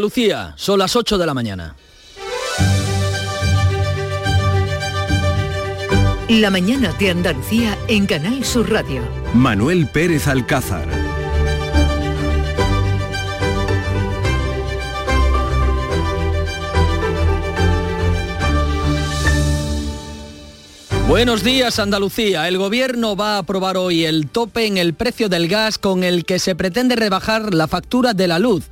Lucía, son las 8 de la mañana. La mañana de Andalucía en Canal Sur Radio. Manuel Pérez Alcázar. Buenos días Andalucía. El gobierno va a aprobar hoy el tope en el precio del gas con el que se pretende rebajar la factura de la luz.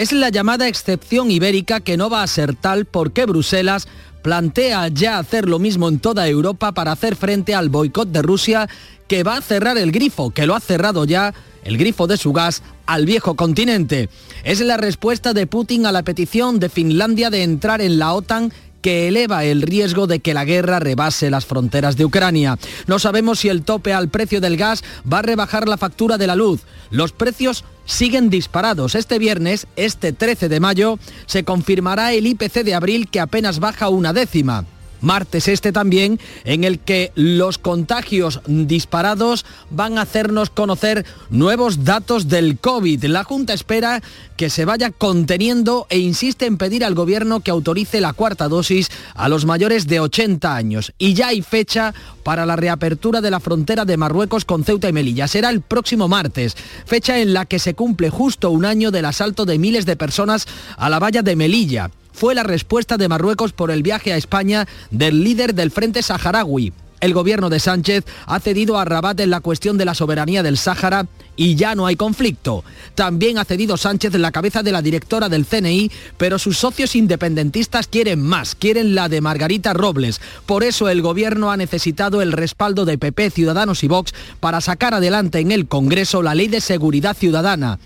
Es la llamada excepción ibérica que no va a ser tal porque Bruselas plantea ya hacer lo mismo en toda Europa para hacer frente al boicot de Rusia que va a cerrar el grifo, que lo ha cerrado ya el grifo de su gas al viejo continente. Es la respuesta de Putin a la petición de Finlandia de entrar en la OTAN que eleva el riesgo de que la guerra rebase las fronteras de Ucrania. No sabemos si el tope al precio del gas va a rebajar la factura de la luz. Los precios siguen disparados. Este viernes, este 13 de mayo, se confirmará el IPC de abril que apenas baja una décima martes este también, en el que los contagios disparados van a hacernos conocer nuevos datos del COVID. La Junta espera que se vaya conteniendo e insiste en pedir al Gobierno que autorice la cuarta dosis a los mayores de 80 años. Y ya hay fecha para la reapertura de la frontera de Marruecos con Ceuta y Melilla. Será el próximo martes, fecha en la que se cumple justo un año del asalto de miles de personas a la valla de Melilla fue la respuesta de Marruecos por el viaje a España del líder del Frente Saharaui. El gobierno de Sánchez ha cedido a Rabat en la cuestión de la soberanía del Sáhara y ya no hay conflicto. También ha cedido Sánchez la cabeza de la directora del CNI, pero sus socios independentistas quieren más, quieren la de Margarita Robles. Por eso el gobierno ha necesitado el respaldo de PP, Ciudadanos y Vox para sacar adelante en el Congreso la ley de seguridad ciudadana.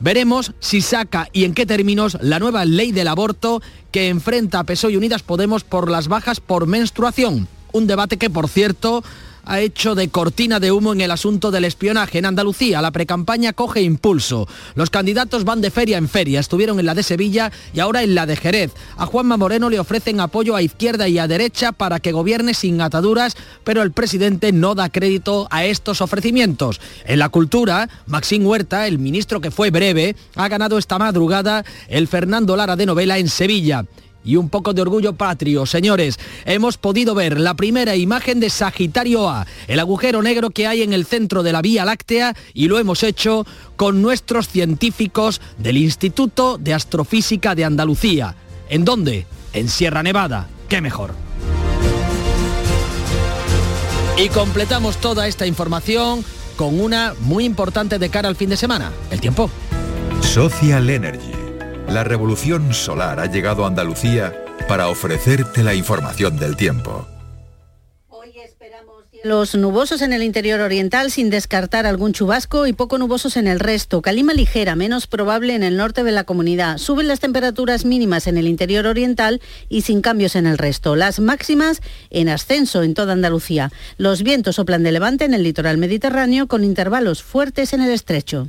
Veremos si saca y en qué términos la nueva ley del aborto que enfrenta a PSOE y Unidas Podemos por las bajas por menstruación. Un debate que, por cierto, ha hecho de cortina de humo en el asunto del espionaje. En Andalucía la precampaña coge impulso. Los candidatos van de feria en feria. Estuvieron en la de Sevilla y ahora en la de Jerez. A Juanma Moreno le ofrecen apoyo a izquierda y a derecha para que gobierne sin ataduras, pero el presidente no da crédito a estos ofrecimientos. En la cultura, Maxín Huerta, el ministro que fue breve, ha ganado esta madrugada el Fernando Lara de novela en Sevilla y un poco de orgullo patrio. Señores, hemos podido ver la primera imagen de Sagitario A, el agujero negro que hay en el centro de la Vía Láctea y lo hemos hecho con nuestros científicos del Instituto de Astrofísica de Andalucía. ¿En dónde? En Sierra Nevada. ¿Qué mejor? Y completamos toda esta información con una muy importante de cara al fin de semana, el tiempo. Social Energy la revolución solar ha llegado a Andalucía para ofrecerte la información del tiempo. Los nubosos en el interior oriental sin descartar algún chubasco y poco nubosos en el resto. Calima ligera, menos probable en el norte de la comunidad. Suben las temperaturas mínimas en el interior oriental y sin cambios en el resto. Las máximas en ascenso en toda Andalucía. Los vientos soplan de levante en el litoral mediterráneo con intervalos fuertes en el estrecho.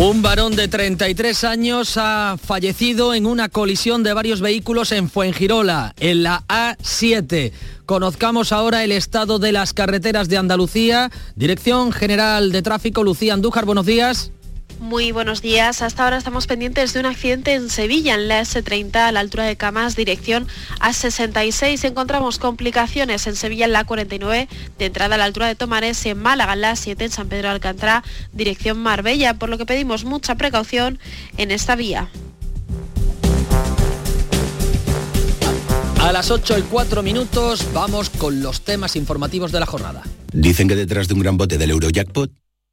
Un varón de 33 años ha fallecido en una colisión de varios vehículos en Fuengirola, en la A7. Conozcamos ahora el estado de las carreteras de Andalucía. Dirección General de Tráfico, Lucía Andújar, buenos días. Muy buenos días. Hasta ahora estamos pendientes de un accidente en Sevilla, en la S30, a la altura de Camas, dirección A66. Encontramos complicaciones en Sevilla, en la 49, de entrada a la altura de Tomares, en Málaga, en la 7, en San Pedro de Alcántara, dirección Marbella, por lo que pedimos mucha precaución en esta vía. A las 8 y 4 minutos vamos con los temas informativos de la jornada. Dicen que detrás de un gran bote del Eurojackpot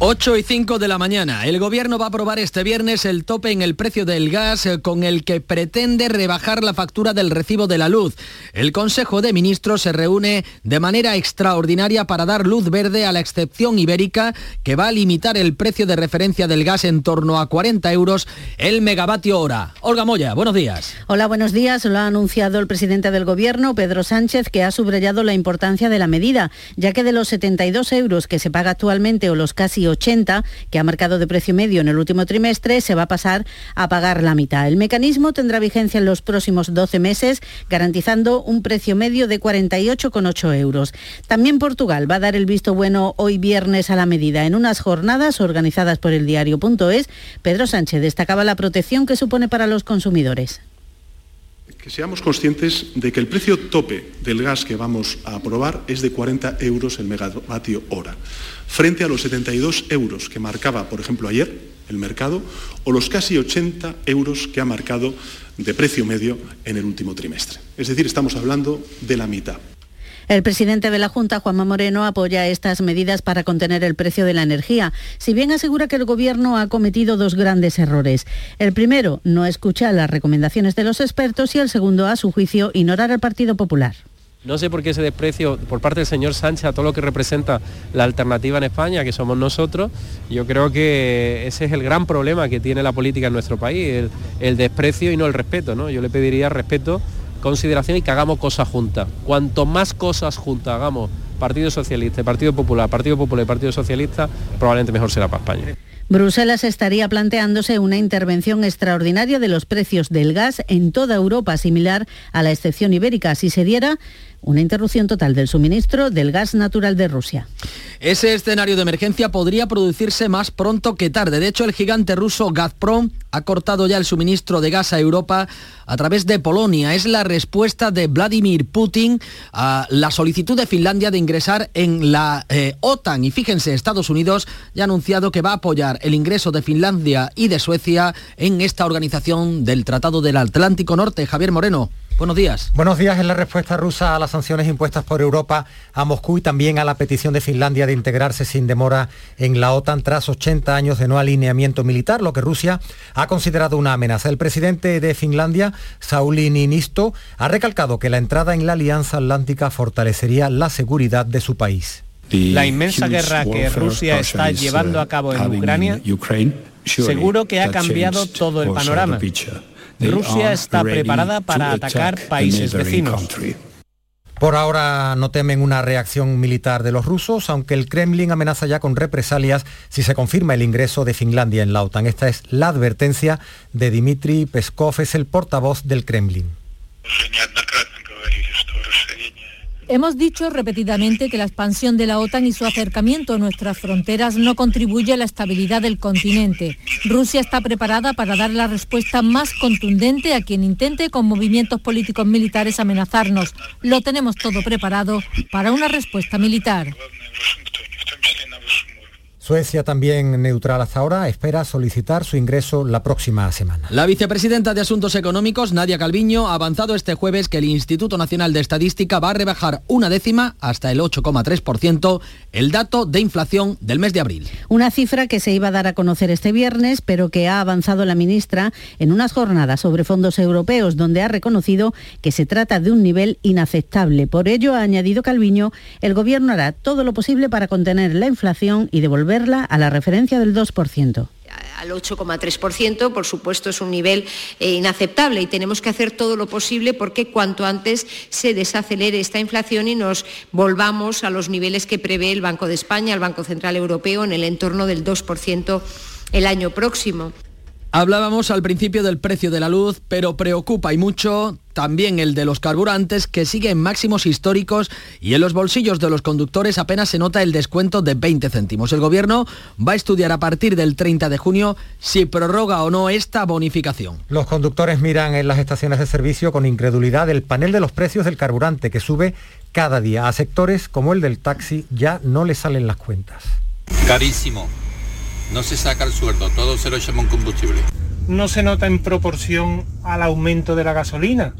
8 y 5 de la mañana. El gobierno va a aprobar este viernes el tope en el precio del gas eh, con el que pretende rebajar la factura del recibo de la luz. El Consejo de Ministros se reúne de manera extraordinaria para dar luz verde a la excepción ibérica que va a limitar el precio de referencia del gas en torno a 40 euros el megavatio hora. Olga Moya, buenos días. Hola, buenos días. Lo ha anunciado el presidente del gobierno, Pedro Sánchez, que ha subrayado la importancia de la medida, ya que de los 72 euros que se paga actualmente o los casi 80 que ha marcado de precio medio en el último trimestre, se va a pasar a pagar la mitad. El mecanismo tendrá vigencia en los próximos 12 meses, garantizando un precio medio de 48,8 euros. También Portugal va a dar el visto bueno hoy viernes a la medida. En unas jornadas organizadas por el diario.es, Pedro Sánchez destacaba la protección que supone para los consumidores que seamos conscientes de que el precio tope del gas que vamos a aprobar es de 40 euros el megavatio hora, frente a los 72 euros que marcaba, por ejemplo, ayer el mercado, o los casi 80 euros que ha marcado de precio medio en el último trimestre. Es decir, estamos hablando de la mitad. El presidente de la Junta, Juanma Moreno, apoya estas medidas para contener el precio de la energía, si bien asegura que el Gobierno ha cometido dos grandes errores. El primero, no escuchar las recomendaciones de los expertos y el segundo, a su juicio, ignorar al Partido Popular. No sé por qué ese desprecio por parte del señor Sánchez a todo lo que representa la alternativa en España, que somos nosotros. Yo creo que ese es el gran problema que tiene la política en nuestro país, el, desprecio y no el respeto. ¿no? Yo le pediría respeto consideración y que hagamos cosas juntas. Cuanto más cosas juntas hagamos, Partido Socialista, Partido Popular, Partido Popular y Partido Socialista, probablemente mejor será para España. Bruselas estaría planteándose una intervención extraordinaria de los precios del gas en toda Europa, similar a la excepción ibérica, si se diera una interrupción total del suministro del gas natural de Rusia. Ese escenario de emergencia podría producirse más pronto que tarde. De hecho, el gigante ruso Gazprom ha cortado ya el suministro de gas a Europa a través de Polonia. Es la respuesta de Vladimir Putin a la solicitud de Finlandia de ingresar en la eh, OTAN. Y fíjense, Estados Unidos ya ha anunciado que va a apoyar el ingreso de Finlandia y de Suecia en esta organización del Tratado del Atlántico Norte. Javier Moreno. Buenos días. Buenos días. Es la respuesta rusa a las sanciones impuestas por Europa a Moscú y también a la petición de Finlandia de integrarse sin demora en la OTAN tras 80 años de no alineamiento militar, lo que Rusia ha considerado una amenaza. El presidente de Finlandia, Sauli Niinisto, ha recalcado que la entrada en la Alianza Atlántica fortalecería la seguridad de su país. La inmensa guerra que Rusia está llevando a cabo en Ucrania seguro que ha cambiado todo el panorama. Rusia está preparada para atacar países vecinos. Por ahora no temen una reacción militar de los rusos, aunque el Kremlin amenaza ya con represalias si se confirma el ingreso de Finlandia en la OTAN. Esta es la advertencia de Dmitry Peskov, es el portavoz del Kremlin. Hemos dicho repetidamente que la expansión de la OTAN y su acercamiento a nuestras fronteras no contribuye a la estabilidad del continente. Rusia está preparada para dar la respuesta más contundente a quien intente con movimientos políticos militares amenazarnos. Lo tenemos todo preparado para una respuesta militar. Suecia, también neutral hasta ahora, espera solicitar su ingreso la próxima semana. La vicepresidenta de Asuntos Económicos, Nadia Calviño, ha avanzado este jueves que el Instituto Nacional de Estadística va a rebajar una décima hasta el 8,3% el dato de inflación del mes de abril. Una cifra que se iba a dar a conocer este viernes, pero que ha avanzado la ministra en unas jornadas sobre fondos europeos, donde ha reconocido que se trata de un nivel inaceptable. Por ello, ha añadido Calviño, el Gobierno hará todo lo posible para contener la inflación y devolver a la referencia del 2% al 8,3%, por supuesto, es un nivel eh, inaceptable y tenemos que hacer todo lo posible porque cuanto antes se desacelere esta inflación y nos volvamos a los niveles que prevé el Banco de España, el Banco Central Europeo, en el entorno del 2% el año próximo. Hablábamos al principio del precio de la luz, pero preocupa y mucho también el de los carburantes que sigue en máximos históricos y en los bolsillos de los conductores apenas se nota el descuento de 20 céntimos. El gobierno va a estudiar a partir del 30 de junio si prorroga o no esta bonificación. Los conductores miran en las estaciones de servicio con incredulidad el panel de los precios del carburante que sube cada día. A sectores como el del taxi ya no le salen las cuentas. Carísimo no se saca el sueldo, todo se lo echamos en combustible. No se nota en proporción al aumento de la gasolina.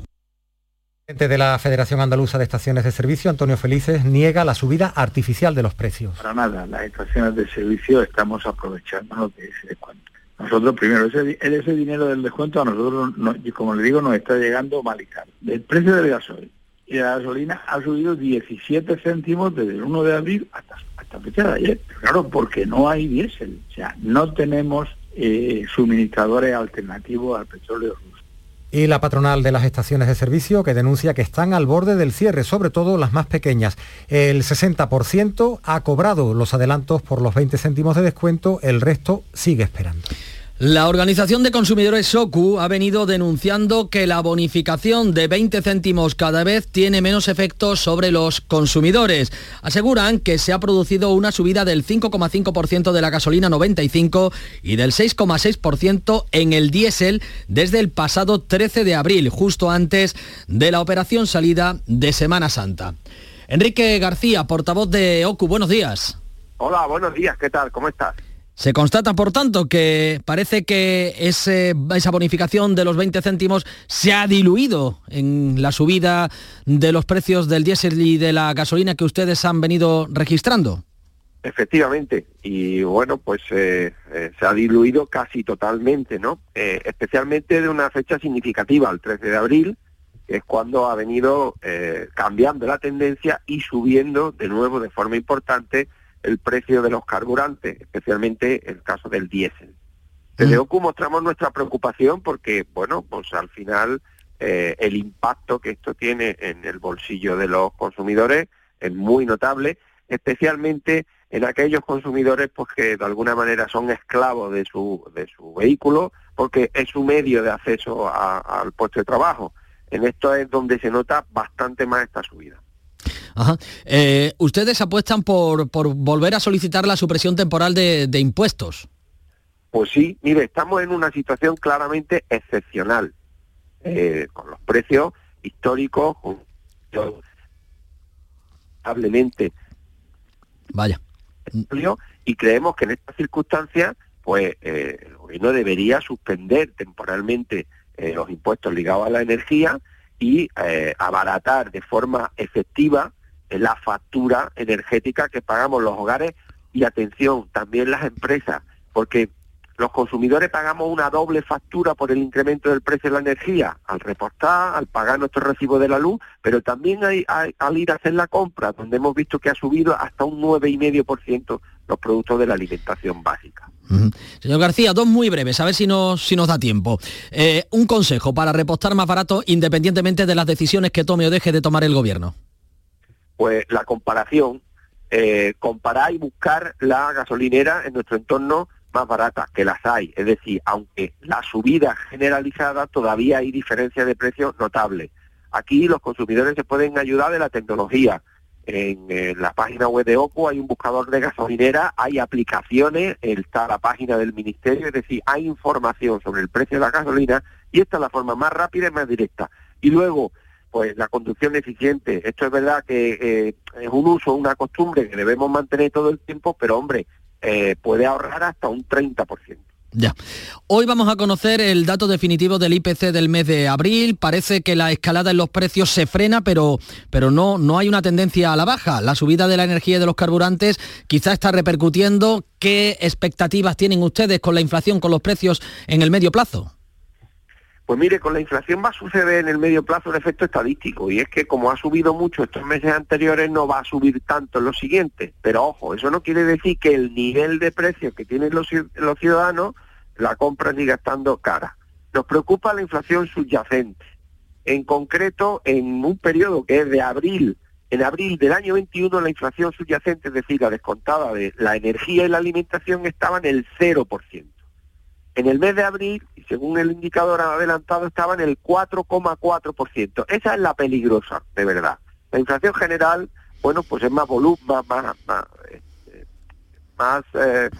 El presidente de la Federación Andaluza de Estaciones de Servicio, Antonio Felices, niega la subida artificial de los precios. Para nada, las estaciones de servicio estamos aprovechándonos de ese descuento. Nosotros primero, ese, ese dinero del descuento a nosotros, como le digo, nos está llegando mal y caro. El precio del gasoil y de la gasolina ha subido 17 céntimos desde el 1 de abril hasta de ayer. Claro, porque no hay diésel, o sea, no tenemos eh, suministradores alternativos al petróleo ruso. Y la patronal de las estaciones de servicio que denuncia que están al borde del cierre, sobre todo las más pequeñas. El 60% ha cobrado los adelantos por los 20 céntimos de descuento, el resto sigue esperando. La Organización de Consumidores SOCU ha venido denunciando que la bonificación de 20 céntimos cada vez tiene menos efectos sobre los consumidores. Aseguran que se ha producido una subida del 5,5% de la gasolina 95 y del 6,6% en el diésel desde el pasado 13 de abril, justo antes de la operación salida de Semana Santa. Enrique García, portavoz de OCU, buenos días. Hola, buenos días, ¿qué tal? ¿Cómo estás? Se constata, por tanto, que parece que esa bonificación de los 20 céntimos se ha diluido en la subida de los precios del diésel y de la gasolina que ustedes han venido registrando. Efectivamente, y bueno, pues eh, eh, se ha diluido casi totalmente, ¿no? Eh, especialmente de una fecha significativa, el 13 de abril, que es cuando ha venido cambiando la tendencia y subiendo de nuevo de forma importante el precio de los carburantes, especialmente el caso del diésel. Desde. OCU mostramos nuestra preocupación porque, bueno, pues al final eh, el impacto que esto tiene en el bolsillo de los consumidores es muy notable, especialmente en aquellos consumidores pues que de alguna manera son esclavos de su, de su vehículo porque es su medio de acceso al puesto de trabajo. En esto es donde se nota bastante más esta subida. Eh, ¿Ustedes apuestan por, volver a solicitar la supresión temporal de, impuestos? Pues sí, mire, estamos en una situación claramente excepcional, eh, con los precios históricos, probablemente. Vaya. Y creemos que en estas circunstancias, pues eh, el gobierno debería suspender temporalmente los impuestos ligados a la energía y abaratar de forma efectiva la factura energética que pagamos los hogares y atención, también las empresas, porque los consumidores pagamos una doble factura por el incremento del precio de la energía, al reportar, al pagar nuestro recibo de la luz, pero también hay, al ir a hacer la compra, donde hemos visto que ha subido hasta un 9,5% los productos de la alimentación básica. Señor García, dos muy breves, a ver si nos, si nos da tiempo. Eh, un consejo para repostar más barato independientemente de las decisiones que tome o deje de tomar el gobierno pues la comparación, eh, comparar y buscar la gasolinera en nuestro entorno más barata, que las hay. Es decir, aunque la subida generalizada, todavía hay diferencias de precios notables. Aquí los consumidores se pueden ayudar de la tecnología. En, la página web de OCO hay un buscador de gasolinera, hay aplicaciones, está la página del ministerio, es decir, hay información sobre el precio de la gasolina y esta es la forma más rápida y más directa. Y luego, pues la conducción eficiente. Esto es verdad que eh, es un uso, una costumbre que debemos mantener todo el tiempo, pero hombre, eh, puede ahorrar hasta un 30%. Ya. Hoy vamos a conocer el dato definitivo del IPC del mes de abril. Parece que la escalada en los precios se frena, pero, pero no, no hay una tendencia a la baja. La subida de la energía y de los carburantes quizá está repercutiendo. ¿Qué expectativas tienen ustedes con la inflación, con los precios en el medio plazo? Pues mire, con la inflación va a suceder en el medio plazo un efecto estadístico y es que como ha subido mucho estos meses anteriores no va a subir tanto en los siguientes. Pero ojo, eso no quiere decir que el nivel de precios que tienen los, ciudadanos la compra siga estando cara. Nos preocupa la inflación subyacente. En concreto, en un periodo que es de abril, en abril del año 21 la inflación subyacente, es decir, la descontada de la energía y la alimentación estaba en el 0% En el mes de abril, según el indicador adelantado, estaba en el 4,4%. Esa es la peligrosa, de verdad. La inflación general, bueno, pues es más volumen, más, más, más, este, eh,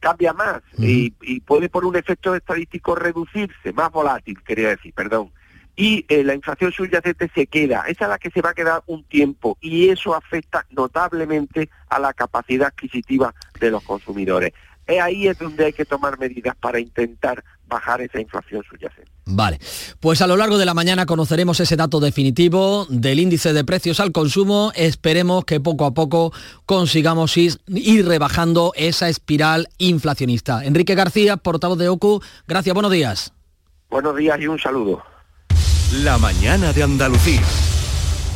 cambia más y, puede por un efecto estadístico reducirse, más volátil, quería decir, perdón. Y eh, la inflación subyacente se queda, esa es la que se va a quedar un tiempo y eso afecta notablemente a la capacidad adquisitiva de los consumidores. Es ahí es donde hay que tomar medidas para intentar bajar esa inflación subyacente. Vale, pues a lo largo de la mañana conoceremos ese dato definitivo del índice de precios al consumo. Esperemos que poco a poco consigamos ir, rebajando esa espiral inflacionista. Enrique García, portavoz de OCU, gracias, buenos días. Buenos días y un saludo. La mañana de Andalucía.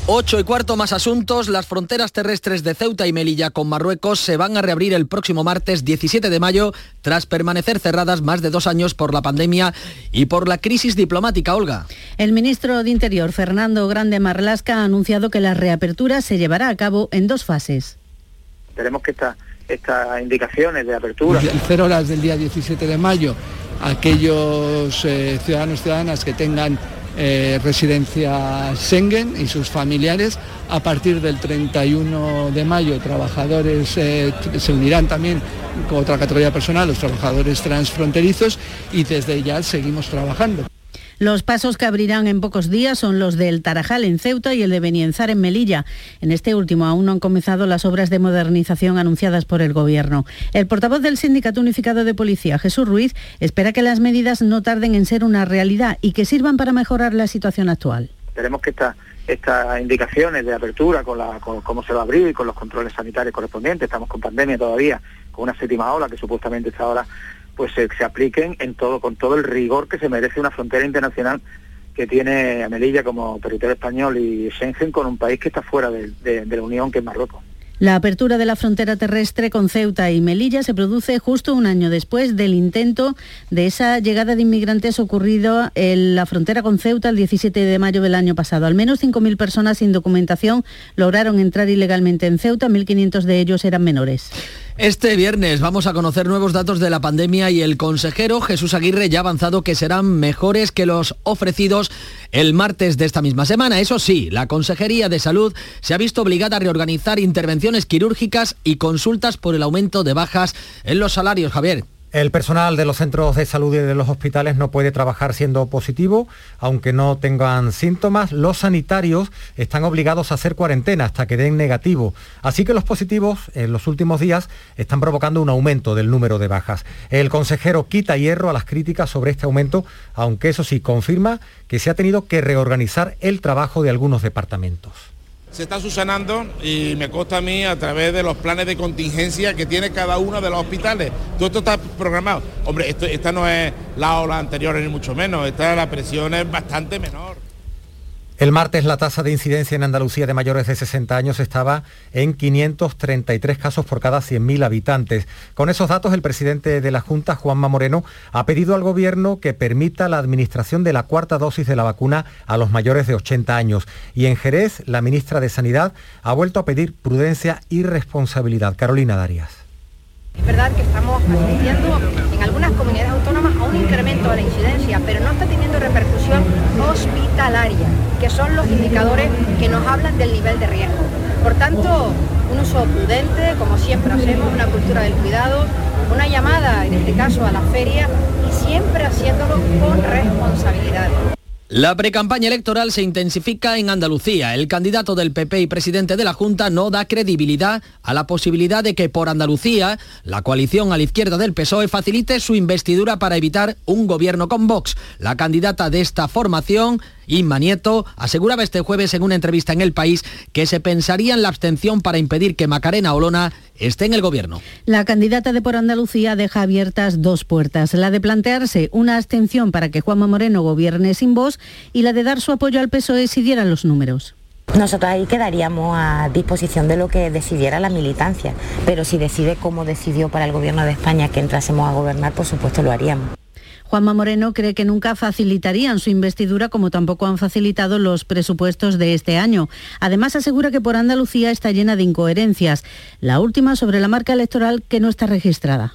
Ocho y cuarto más asuntos. Las fronteras terrestres de Ceuta y Melilla con Marruecos se van a reabrir el próximo martes 17 de mayo tras permanecer cerradas más de dos años por la pandemia y por la crisis diplomática. Olga. El ministro de Interior, Fernando Grande Marlasca, ha anunciado que la reapertura se llevará a cabo en dos fases. Tenemos que estas indicaciones de apertura. Cero horas del día 17 de mayo, aquellos eh, ciudadanos ciudadanas que tengan eh, residencia Schengen y sus familiares. A partir del 31 de mayo, trabajadores eh, se unirán también con otra categoría personal, los trabajadores transfronterizos, y desde ya seguimos trabajando. Los pasos que abrirán en pocos días son los del Tarajal en Ceuta y el de Benienzar en Melilla. En este último aún no han comenzado las obras de modernización anunciadas por el Gobierno. El portavoz del Sindicato Unificado de Policía, Jesús Ruiz, espera que las medidas no tarden en ser una realidad y que sirvan para mejorar la situación actual. Esperemos que estas indicaciones de apertura, con, cómo se va a abrir, y con los controles sanitarios correspondientes, estamos con pandemia todavía, con una séptima ola que supuestamente está ahora pues se, apliquen en todo, con todo el rigor que se merece una frontera internacional que tiene a Melilla como territorio español y Schengen con un país que está fuera de, de la Unión, que es Marruecos. La apertura de la frontera terrestre con Ceuta y Melilla se produce justo un año después del intento de esa llegada de inmigrantes ocurrido en la frontera con Ceuta el 17 de mayo del año pasado. Al menos 5.000 personas sin documentación lograron entrar ilegalmente en Ceuta, 1.500 de ellos eran menores. Este viernes vamos a conocer nuevos datos de la pandemia y el consejero Jesús Aguirre ya ha avanzado que serán mejores que los ofrecidos el martes de esta misma semana. Eso sí, la Consejería de Salud se ha visto obligada a reorganizar intervenciones quirúrgicas y consultas por el aumento de bajas en los salarios. Javier. El personal de los centros de salud y de los hospitales no puede trabajar siendo positivo, aunque no tengan síntomas. Los sanitarios están obligados a hacer cuarentena hasta que den negativo. Así que los positivos en los últimos días están provocando un aumento del número de bajas. El consejero quita hierro a las críticas sobre este aumento, aunque eso sí confirma que se ha tenido que reorganizar el trabajo de algunos departamentos se está subsanando y me consta a mí a través de los planes de contingencia que tiene cada uno de los hospitales. Todo esto está programado. Hombre, esta no es la ola anterior ni mucho menos, esta la presión es bastante menor. El martes la tasa de incidencia en Andalucía de mayores de 60 años estaba en 533 casos por cada 100.000 habitantes. Con esos datos, el presidente de la Junta, Juanma Moreno, ha pedido al Gobierno que permita la administración de la cuarta dosis de la vacuna a los mayores de 80 años. Y en Jerez, la ministra de Sanidad ha vuelto a pedir prudencia y responsabilidad. Carolina Darias. Es verdad que estamos en algunas comunidades autónomas un incremento de la incidencia, pero no está teniendo repercusión hospitalaria, que son los indicadores que nos hablan del nivel de riesgo. Por tanto, un uso prudente, como siempre hacemos, una cultura del cuidado, una llamada, en este caso, a la feria y siempre haciéndolo con responsabilidad. La precampaña electoral se intensifica en Andalucía. El candidato del PP y presidente de la Junta no da credibilidad a la posibilidad de que por Andalucía la coalición a la izquierda del PSOE facilite su investidura para evitar un gobierno con Vox. La candidata de esta formación Inma Nieto aseguraba este jueves en una entrevista en El País que se pensaría en la abstención para impedir que Macarena Olona esté en el gobierno. La candidata de Por Andalucía deja abiertas dos puertas, la de plantearse una abstención para que Juanma Moreno gobierne sin voz y la de dar su apoyo al PSOE si dieran los números. Nosotros ahí quedaríamos a disposición de lo que decidiera la militancia, pero si decide como decidió para el Gobierno de España que entrásemos a gobernar, por supuesto lo haríamos. Juanma Moreno cree que nunca facilitarían su investidura como tampoco han facilitado los presupuestos de este año. Además asegura que por Andalucía está llena de incoherencias. La última sobre la marca electoral que no está registrada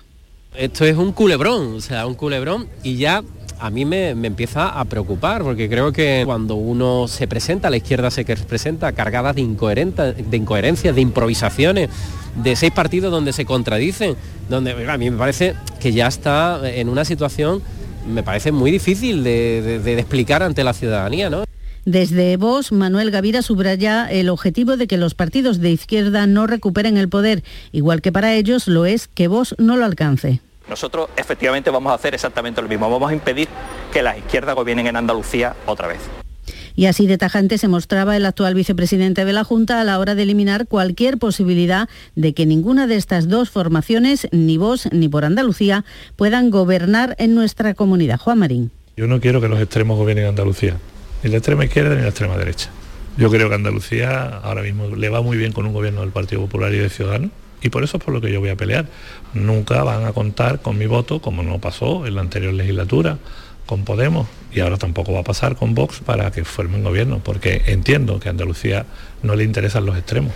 Esto es un culebrón, o sea, un culebrón y ya a mí me, empieza a preocupar, porque creo que cuando uno se presenta, la izquierda se presenta cargada de, de incoherencias, de improvisaciones, de seis partidos donde se contradicen, donde a mí me parece que ya está en una situación, me parece muy difícil de, de explicar ante la ciudadanía, ¿no? Desde Vox, Manuel Gavira subraya el objetivo de que los partidos de izquierda no recuperen el poder, igual que para ellos lo es que Vox no lo alcance. Nosotros efectivamente vamos a hacer exactamente lo mismo, vamos a impedir que las izquierdas gobiernen en Andalucía otra vez. Y así de tajante se mostraba el actual vicepresidente de la Junta a la hora de eliminar cualquier posibilidad de que ninguna de estas dos formaciones, ni vos ni por Andalucía, puedan gobernar en nuestra comunidad. Juan Marín. Yo no quiero que los extremos gobiernen en Andalucía, ni la extrema izquierda ni la extrema derecha. Yo creo que Andalucía ahora mismo le va muy bien con un gobierno del Partido Popular y de Ciudadanos y por eso es por lo que yo voy a pelear. Nunca van a contar con mi voto, como no pasó en la anterior legislatura con Podemos y ahora tampoco va a pasar con Vox para que formen gobierno, porque entiendo que a Andalucía no le interesan los extremos.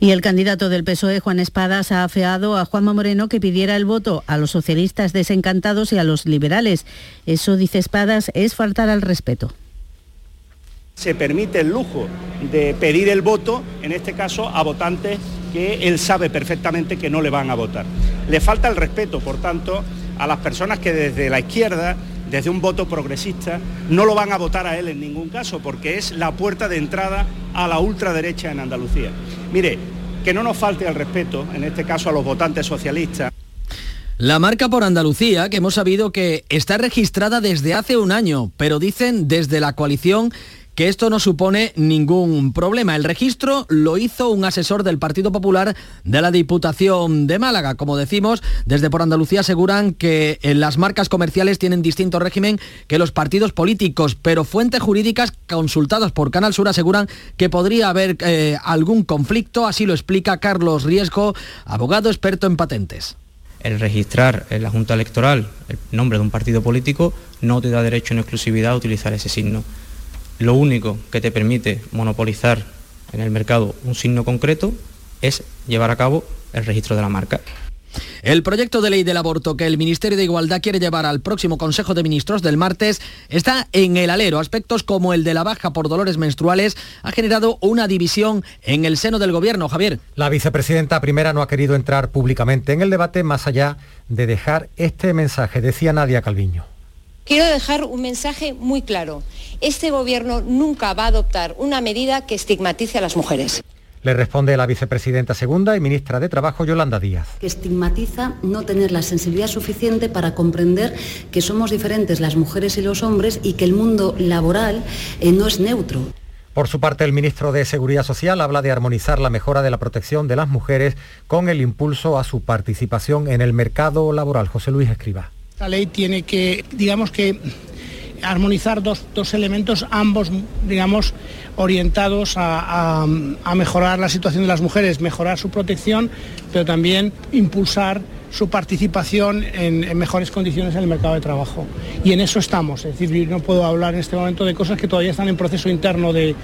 Y el candidato del PSOE, Juan Espadas, ha afeado a Juanma Moreno que pidiera el voto a los socialistas desencantados y a los liberales. Eso, dice Espadas, es faltar al respeto se permite el lujo de pedir el voto, en este caso a votantes que él sabe perfectamente que no le van a votar. Le falta el respeto, por tanto, a las personas que desde la izquierda, desde un voto progresista, no lo van a votar a él en ningún caso, porque es la puerta de entrada a la ultraderecha en Andalucía. Mire, que no nos falte el respeto, en este caso a los votantes socialistas. La marca por Andalucía, que hemos sabido que está registrada desde hace un año, pero dicen desde la coalición que esto no supone ningún problema. El registro lo hizo un asesor del Partido Popular de la Diputación de Málaga. Como decimos, desde por Andalucía aseguran que las marcas comerciales tienen distinto régimen que los partidos políticos, pero fuentes jurídicas consultadas por Canal Sur aseguran que podría haber eh, algún conflicto, así lo explica Carlos Riesco, abogado experto en patentes el registrar en la Junta Electoral el nombre de un partido político no te da derecho en exclusividad a utilizar ese signo lo único que te permite monopolizar en el mercado un signo concreto es llevar a cabo el registro de la marca. El proyecto de ley del aborto que el Ministerio de Igualdad quiere llevar al próximo Consejo de Ministros del martes está en el alero. Aspectos como el de la baja por dolores menstruales ha generado una división en el seno del Gobierno. Javier. La vicepresidenta primera no ha querido entrar públicamente en el debate más allá de dejar este mensaje, decía Nadia Calviño. Quiero dejar un mensaje muy claro. Este Gobierno nunca va a adoptar una medida que estigmatice a las mujeres. Le responde la vicepresidenta segunda y ministra de Trabajo, Yolanda Díaz. Que estigmatiza no tener la sensibilidad suficiente para comprender que somos diferentes las mujeres y los hombres y que el mundo laboral eh, no es neutro. Por su parte, el ministro de Seguridad Social habla de armonizar la mejora de la protección de las mujeres con el impulso a su participación en el mercado laboral. José Luis Escriba. Esta ley tiene que, digamos que, armonizar dos, elementos, ambos, digamos, orientados a, mejorar la situación de las mujeres, mejorar su protección, pero también impulsar su participación en, mejores condiciones en el mercado de trabajo. Y en eso estamos. Es decir, no puedo hablar en este momento de cosas que todavía están en proceso interno de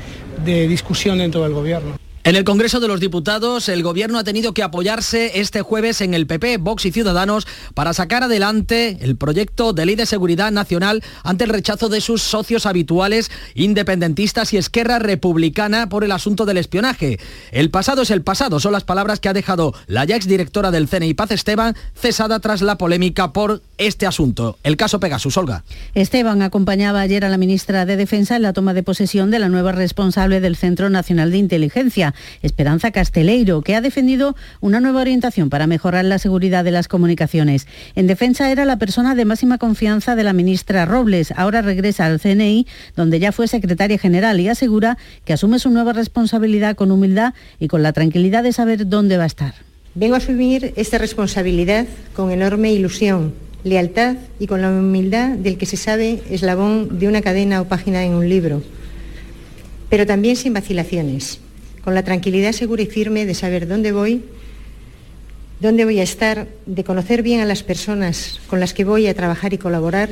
discusión dentro del Gobierno. En el Congreso de los Diputados, el Gobierno ha tenido que apoyarse este jueves en el PP, Vox y Ciudadanos para sacar adelante el proyecto de ley de seguridad nacional ante el rechazo de sus socios habituales, independentistas y Esquerra Republicana por el asunto del espionaje. El pasado es el pasado, son las palabras que ha dejado la ya exdirectora del CNI, Paz Esteban, cesada tras la polémica por este asunto. El caso Pegasus, Olga. Esteban acompañaba ayer a la ministra de Defensa en la toma de posesión de la nueva responsable del Centro Nacional de Inteligencia. Esperanza Casteleiro, que ha defendido una nueva orientación para mejorar la seguridad de las comunicaciones. En defensa era la persona de máxima confianza de la ministra Robles. Ahora regresa al CNI, donde ya fue secretaria general y asegura que asume su nueva responsabilidad con humildad y con la tranquilidad de saber dónde va a estar. Vengo a asumir esta responsabilidad con enorme ilusión, lealtad y con la humildad del que se sabe eslabón de una cadena o página en un libro, pero también sin vacilaciones con la tranquilidad segura y firme de saber dónde voy, dónde voy a estar, de conocer bien a las personas con las que voy a trabajar y colaborar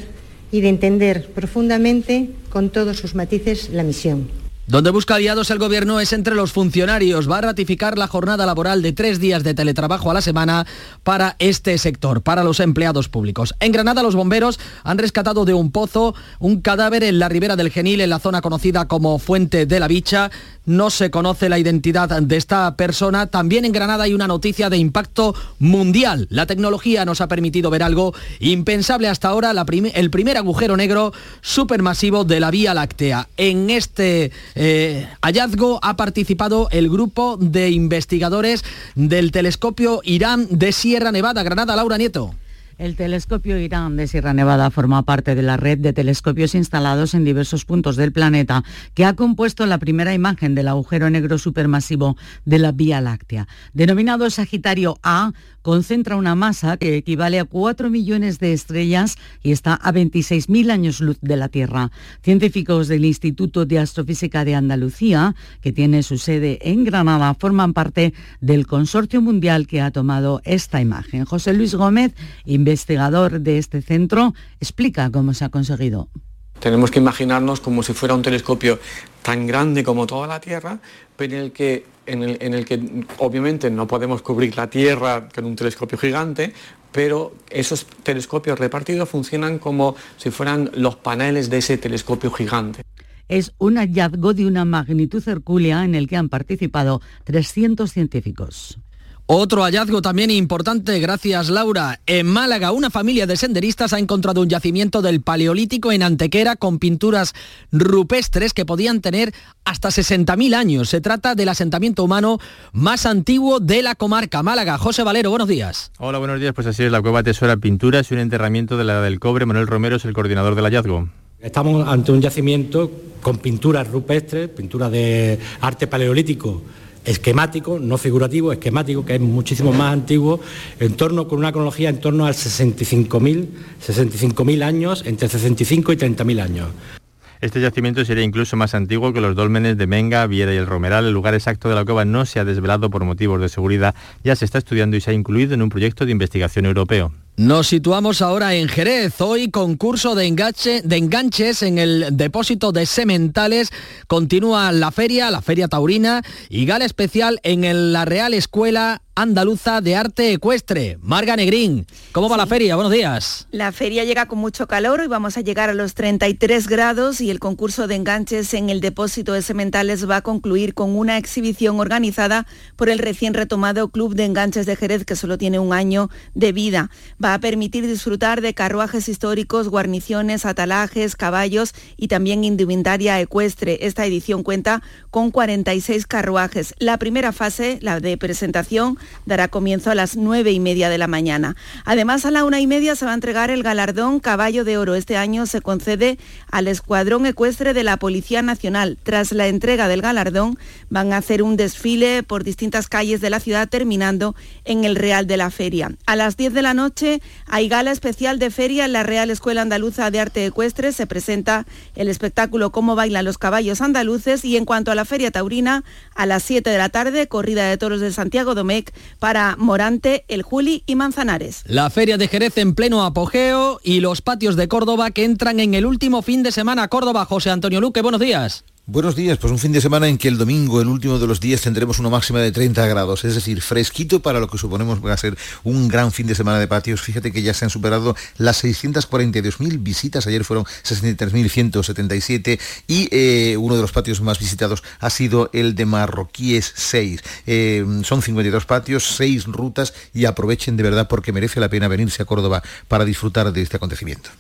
y de entender profundamente, con todos sus matices, la misión. Donde busca aliados el gobierno es entre los funcionarios. Va a ratificar la jornada laboral de tres días de teletrabajo a la semana para este sector, para los empleados públicos. En Granada los bomberos han rescatado de un pozo un cadáver en la ribera del Genil, en la zona conocida como Fuente de la Bicha. No se conoce la identidad de esta persona. También en Granada hay una noticia de impacto mundial. La tecnología nos ha permitido ver algo impensable hasta ahora, el primer agujero negro supermasivo de la Vía Láctea. En este eh, hallazgo ha participado el grupo de investigadores del telescopio Irán de Sierra Nevada. Granada, Laura Nieto. El telescopio Irán de Sierra Nevada forma parte de la red de telescopios instalados en diversos puntos del planeta que ha compuesto la primera imagen del agujero negro supermasivo de la Vía Láctea. Denominado Sagitario A, concentra una masa que equivale a 4 millones de estrellas y está a 26.000 años luz de la Tierra. Científicos del Instituto de Astrofísica de Andalucía, que tiene su sede en Granada, forman parte del consorcio mundial que ha tomado esta imagen. José Luis Gómez, investigador de este centro, explica cómo se ha conseguido. Tenemos que imaginarnos como si fuera un telescopio tan grande como toda la Tierra, pero en el que, en el, que obviamente no podemos cubrir la Tierra con un telescopio gigante, pero esos telescopios repartidos funcionan como si fueran los paneles de ese telescopio gigante. Es un hallazgo de una magnitud hercúlea en el que han participado 300 científicos. Otro hallazgo también importante, gracias Laura. En Málaga, una familia de senderistas ha encontrado un yacimiento del Paleolítico en Antequera con pinturas rupestres que podían tener hasta 60.000 años. Se trata del asentamiento humano más antiguo de la comarca. Málaga, José Valero, buenos días. Hola, buenos días. Pues así es, la cueva tesora pinturas y un enterramiento de la edad del cobre. Manuel Romero es el coordinador del hallazgo. Estamos ante un yacimiento con pinturas rupestres, pinturas de arte paleolítico esquemático, no figurativo, esquemático, que es muchísimo más antiguo, en torno con una cronología en torno a 65.000 65 años, entre 65 y 30.000 años. Este yacimiento sería incluso más antiguo que los dólmenes de Menga, Viera y el Romeral. El lugar exacto de la cueva no se ha desvelado por motivos de seguridad. Ya se está estudiando y se ha incluido en un proyecto de investigación europeo. Nos situamos ahora en Jerez. Hoy concurso de, de enganches en el depósito de sementales. Continúa la feria, la feria taurina y gala especial en la Real Escuela Andaluza de Arte Ecuestre. Marga Negrín, ¿cómo va la feria? Buenos días. La feria llega con mucho calor, y vamos a llegar a los 33 grados y el concurso de enganches en el depósito de sementales va a concluir con una exhibición organizada por el recién retomado Club de Enganches de Jerez, que solo tiene un año de vida. Va a permitir disfrutar de carruajes históricos, guarniciones, atalajes, caballos y también indumentaria ecuestre. Esta edición cuenta con 46 carruajes. La primera fase, la de presentación, dará comienzo a las nueve y media de la mañana. Además, a la una y media se va a entregar el galardón Caballo de Oro. Este año se concede al Escuadrón Ecuestre de la Policía Nacional. Tras la entrega del galardón, van a hacer un desfile por distintas calles de la ciudad, terminando en el Real de la Feria. A las 10 de la noche hay gala especial de feria en la Real Escuela Andaluza de Arte Ecuestre. Se presenta el espectáculo Cómo bailan los caballos andaluces y en cuanto a la Feria Taurina, a las 7 de la tarde, corrida de toros de Santiago Domecq para Morante, El Juli y Manzanares. La Feria de Jerez en pleno apogeo y los patios de Córdoba que entran en el último fin de semana. Córdoba, José Antonio Luque, buenos días. Buenos días, pues un fin de semana en que el domingo, el último de los días, tendremos una máxima de 30 grados, es decir, fresquito para lo que suponemos va a ser un gran fin de semana de patios. Fíjate que ya se han superado las 642.000 visitas, ayer fueron 63.177 y eh, uno de los patios más visitados ha sido el de Marroquíes 6. Eh, son 52 patios, 6 rutas y aprovechen de verdad porque merece la pena venirse a Córdoba para disfrutar de este acontecimiento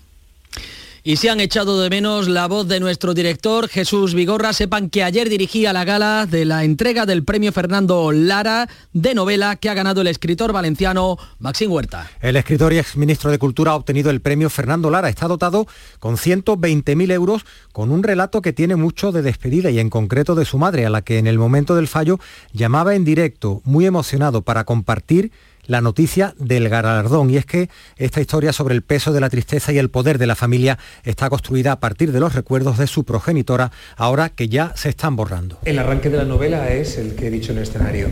y se han echado de menos la voz de nuestro director Jesús Vigorra. Sepan que ayer dirigía la gala de la entrega del premio Fernando Lara de novela que ha ganado el escritor valenciano Maxim Huerta. El escritor y exministro de Cultura ha obtenido el premio Fernando Lara. Está dotado con 120.000 euros con un relato que tiene mucho de despedida y en concreto de su madre, a la que en el momento del fallo llamaba en directo, muy emocionado para compartir la noticia del galardón. Y es que esta historia sobre el peso de la tristeza y el poder de la familia está construida a partir de los recuerdos de su progenitora, ahora que ya se están borrando. El arranque de la novela es el que he dicho en el escenario.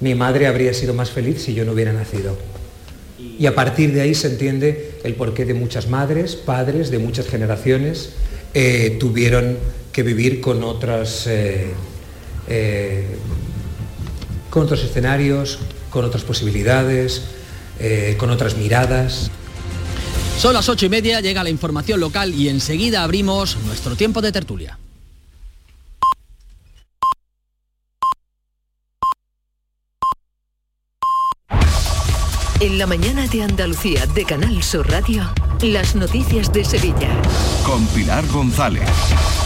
Mi madre habría sido más feliz si yo no hubiera nacido. Y a partir de ahí se entiende el porqué de muchas madres, padres, de muchas generaciones, eh, tuvieron que vivir con otras eh, eh, con otros escenarios, con otras posibilidades, eh, con otras miradas. Son las ocho y media, llega la información local y enseguida abrimos nuestro tiempo de tertulia. En la mañana de Andalucía de Canal Sur Radio, las noticias de Sevilla. Con Pilar González.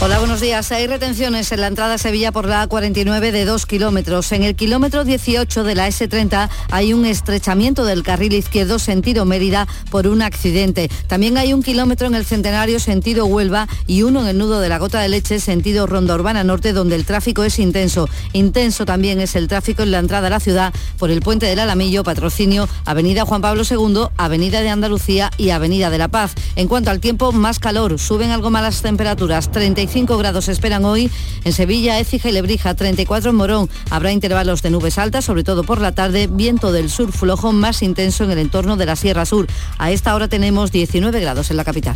Hola, buenos días. Hay retenciones en la entrada a Sevilla por la A49 de 2 kilómetros. En el kilómetro 18 de la S30 hay un estrechamiento del carril izquierdo sentido Mérida por un accidente. También hay un kilómetro en el Centenario sentido Huelva y uno en el nudo de la Gota de Leche sentido Ronda Urbana Norte donde el tráfico es intenso. Intenso también es el tráfico en la entrada a la ciudad por el puente del Alamillo, patrocinio Avenida Juan Pablo II, Avenida de Andalucía y Avenida de la Paz. En cuanto al tiempo, más calor. Suben algo más las temperaturas. 35 grados esperan hoy en Sevilla, Écija y Lebrija, 34 en Morón. Habrá intervalos de nubes altas, sobre todo por la tarde, viento del sur flojo más intenso en el entorno de la Sierra Sur. A esta hora tenemos 19 grados en la capital.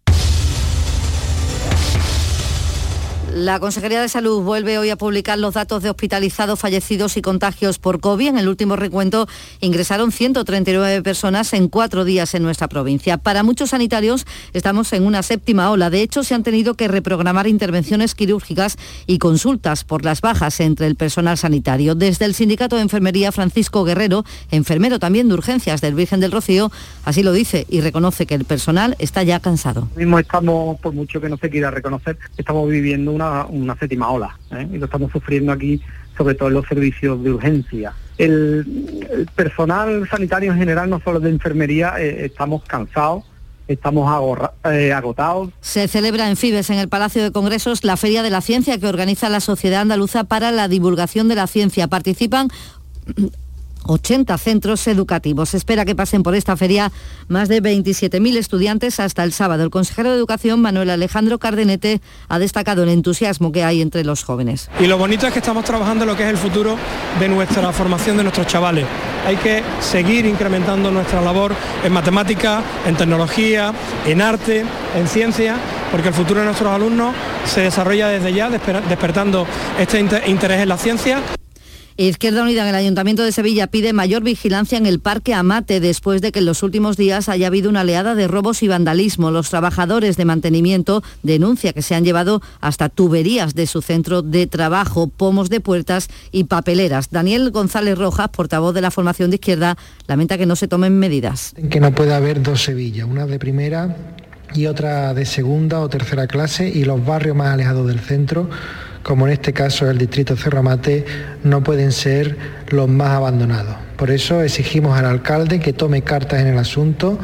La Consejería de Salud vuelve hoy a publicar los datos de hospitalizados, fallecidos y contagios por COVID. En el último recuento ingresaron 139 personas en cuatro días en nuestra provincia. Para muchos sanitarios estamos en una séptima ola. De hecho, se han tenido que reprogramar intervenciones quirúrgicas y consultas por las bajas entre el personal sanitario. Desde el Sindicato de Enfermería, Francisco Guerrero, enfermero también de urgencias del Virgen del Rocío, así lo dice y reconoce que el personal está ya cansado. Mismo estamos, por mucho que no se quiera reconocer, estamos viviendo una una, séptima ola ¿eh? y lo estamos sufriendo aquí sobre todo en los servicios de urgencia. El, personal sanitario en general, no solo de enfermería, eh, estamos cansados, estamos eh, agotados. Se celebra en Fibes, en el Palacio de Congresos, la Feria de la Ciencia que organiza la Sociedad Andaluza para la Divulgación de la Ciencia. Participan 80 centros educativos. Se espera que pasen por esta feria más de 27.000 estudiantes hasta el sábado. El consejero de Educación, Manuel Alejandro Cardenete, ha destacado el entusiasmo que hay entre los jóvenes. Y lo bonito es que estamos trabajando en lo que es el futuro de nuestra formación de nuestros chavales. Hay que seguir incrementando nuestra labor en matemática, en tecnología, en arte, en ciencia, porque el futuro de nuestros alumnos se desarrolla desde ya, despertando este interés en la ciencia. Izquierda Unida en el Ayuntamiento de Sevilla pide mayor vigilancia en el Parque Amate después de que en los últimos días haya habido una oleada de robos y vandalismo. Los trabajadores de mantenimiento denuncian que se han llevado hasta tuberías de su centro de trabajo, pomos de puertas y papeleras. Daniel González Rojas, portavoz de la formación de izquierda, lamenta que no se tomen medidas. Que no puede haber dos Sevillas, una de primera y otra de segunda o tercera clase y los barrios más alejados del centro como en este caso el distrito Cerramate, no pueden ser los más abandonados. Por eso exigimos al alcalde que tome cartas en el asunto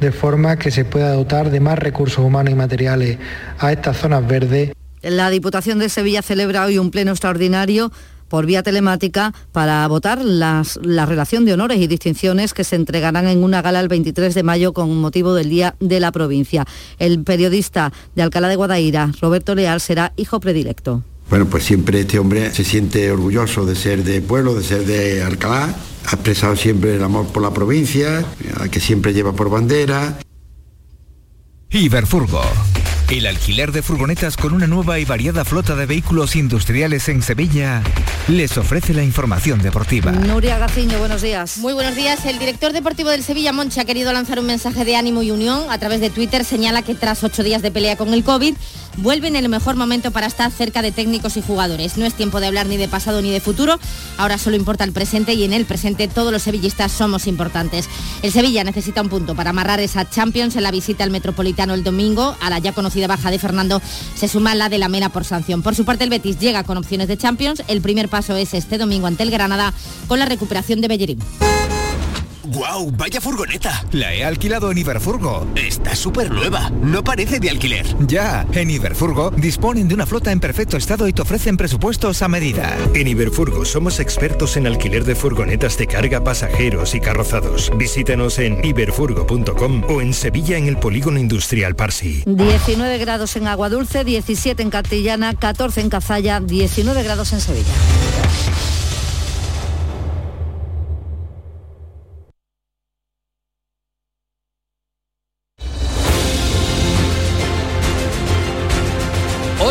de forma que se pueda dotar de más recursos humanos y materiales a estas zonas verdes. La Diputación de Sevilla celebra hoy un pleno extraordinario por vía telemática para votar las, la relación de honores y distinciones que se entregarán en una gala el 23 de mayo con motivo del Día de la Provincia. El periodista de Alcalá de Guadaira, Roberto Leal, será hijo predilecto. Bueno, pues siempre este hombre se siente orgulloso de ser de pueblo, de ser de Alcalá, ha expresado siempre el amor por la provincia, que siempre lleva por bandera. Iberfurgo el alquiler de furgonetas con una nueva y variada flota de vehículos industriales en Sevilla les ofrece la información deportiva. Nuria Gaciño, buenos días. Muy buenos días. El director deportivo del Sevilla, Monchi, ha querido lanzar un mensaje de ánimo y unión. A través de Twitter señala que tras ocho días de pelea con el COVID, vuelve en el mejor momento para estar cerca de técnicos y jugadores. No es tiempo de hablar ni de pasado ni de futuro. Ahora solo importa el presente y en el presente todos los sevillistas somos importantes. El Sevilla necesita un punto para amarrar esa Champions en la visita al Metropolitano el domingo a la ya conocida baja de Fernando se suma la de la Mena por sanción. Por su parte, el Betis llega con opciones de Champions. El primer paso es este domingo ante el Granada con la recuperación de Bellerín. ¡Guau! ¡Vaya furgoneta! La he alquilado en Iberfurgo. Está súper nueva. No parece de alquiler. Ya, en Iberfurgo disponen de una flota en perfecto estado y te ofrecen presupuestos a medida. En Iberfurgo somos expertos en alquiler de furgonetas de carga, pasajeros y carrozados. Visítanos en iberfurgo.com o en Sevilla en el Polígono Industrial Parsi. 19 grados en Agua Dulce, 17 en Cantillana, 14 en Cazalla, 19 grados en Sevilla.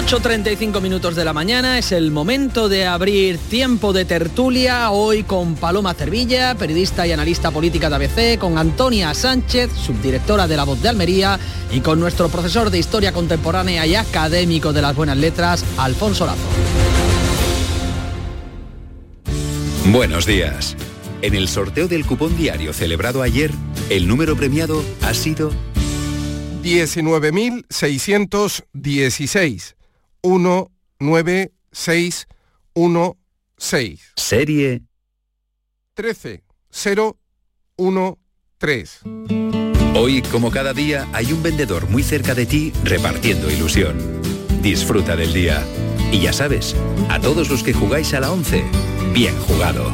...8.35 minutos de la mañana... ...es el momento de abrir tiempo de tertulia... ...hoy con Paloma Cervilla... ...periodista y analista política de ABC... ...con Antonia Sánchez, subdirectora de La Voz de Almería... ...y con nuestro profesor de Historia Contemporánea... ...y académico de las Buenas Letras... ...Alfonso Lazo. Buenos días. En el sorteo del cupón diario celebrado ayer, el número premiado ha sido 19.616. 19616. Serie 13013. Hoy, como cada día, hay un vendedor muy cerca de ti repartiendo ilusión. Disfruta del día. Y ya sabes, a todos los que jugáis a la 11, bien jugado.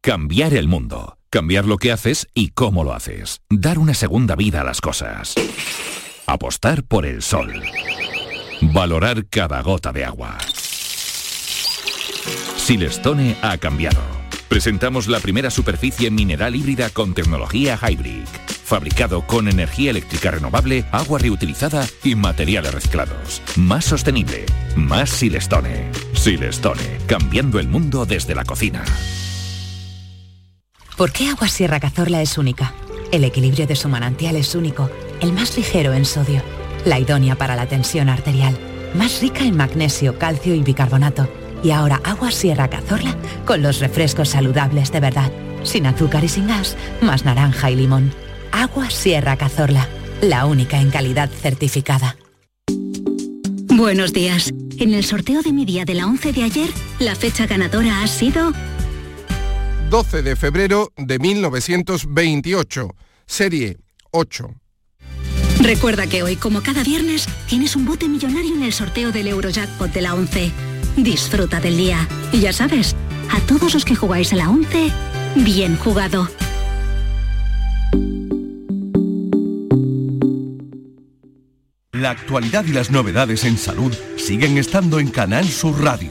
Cambiar el mundo. Cambiar lo que haces y cómo lo haces. Dar una segunda vida a las cosas. Apostar por el sol. Valorar cada gota de agua. Silestone ha cambiado. Presentamos la primera superficie mineral híbrida con tecnología Hybrid. Fabricado con energía eléctrica renovable, agua reutilizada y materiales reciclados. Más sostenible. Más Silestone. Silestone. Cambiando el mundo desde la cocina. ¿Por qué Agua Sierra Cazorla es única? El equilibrio de su manantial es único, el más ligero en sodio, la idónea para la tensión arterial, más rica en magnesio, calcio y bicarbonato. Y ahora Agua Sierra Cazorla con los refrescos saludables de verdad, sin azúcar y sin gas, más naranja y limón. Agua Sierra Cazorla, la única en calidad certificada. Buenos días. En el sorteo de mi día de la 11 de ayer, la fecha ganadora ha sido 12 de febrero de 1928. Serie 8. Recuerda que hoy, como cada viernes, tienes un bote millonario en el sorteo del Eurojackpot de la 11. Disfruta del día. Y ya sabes, a todos los que jugáis a la 11, bien jugado. La actualidad y las novedades en salud siguen estando en Canal Sur Radio,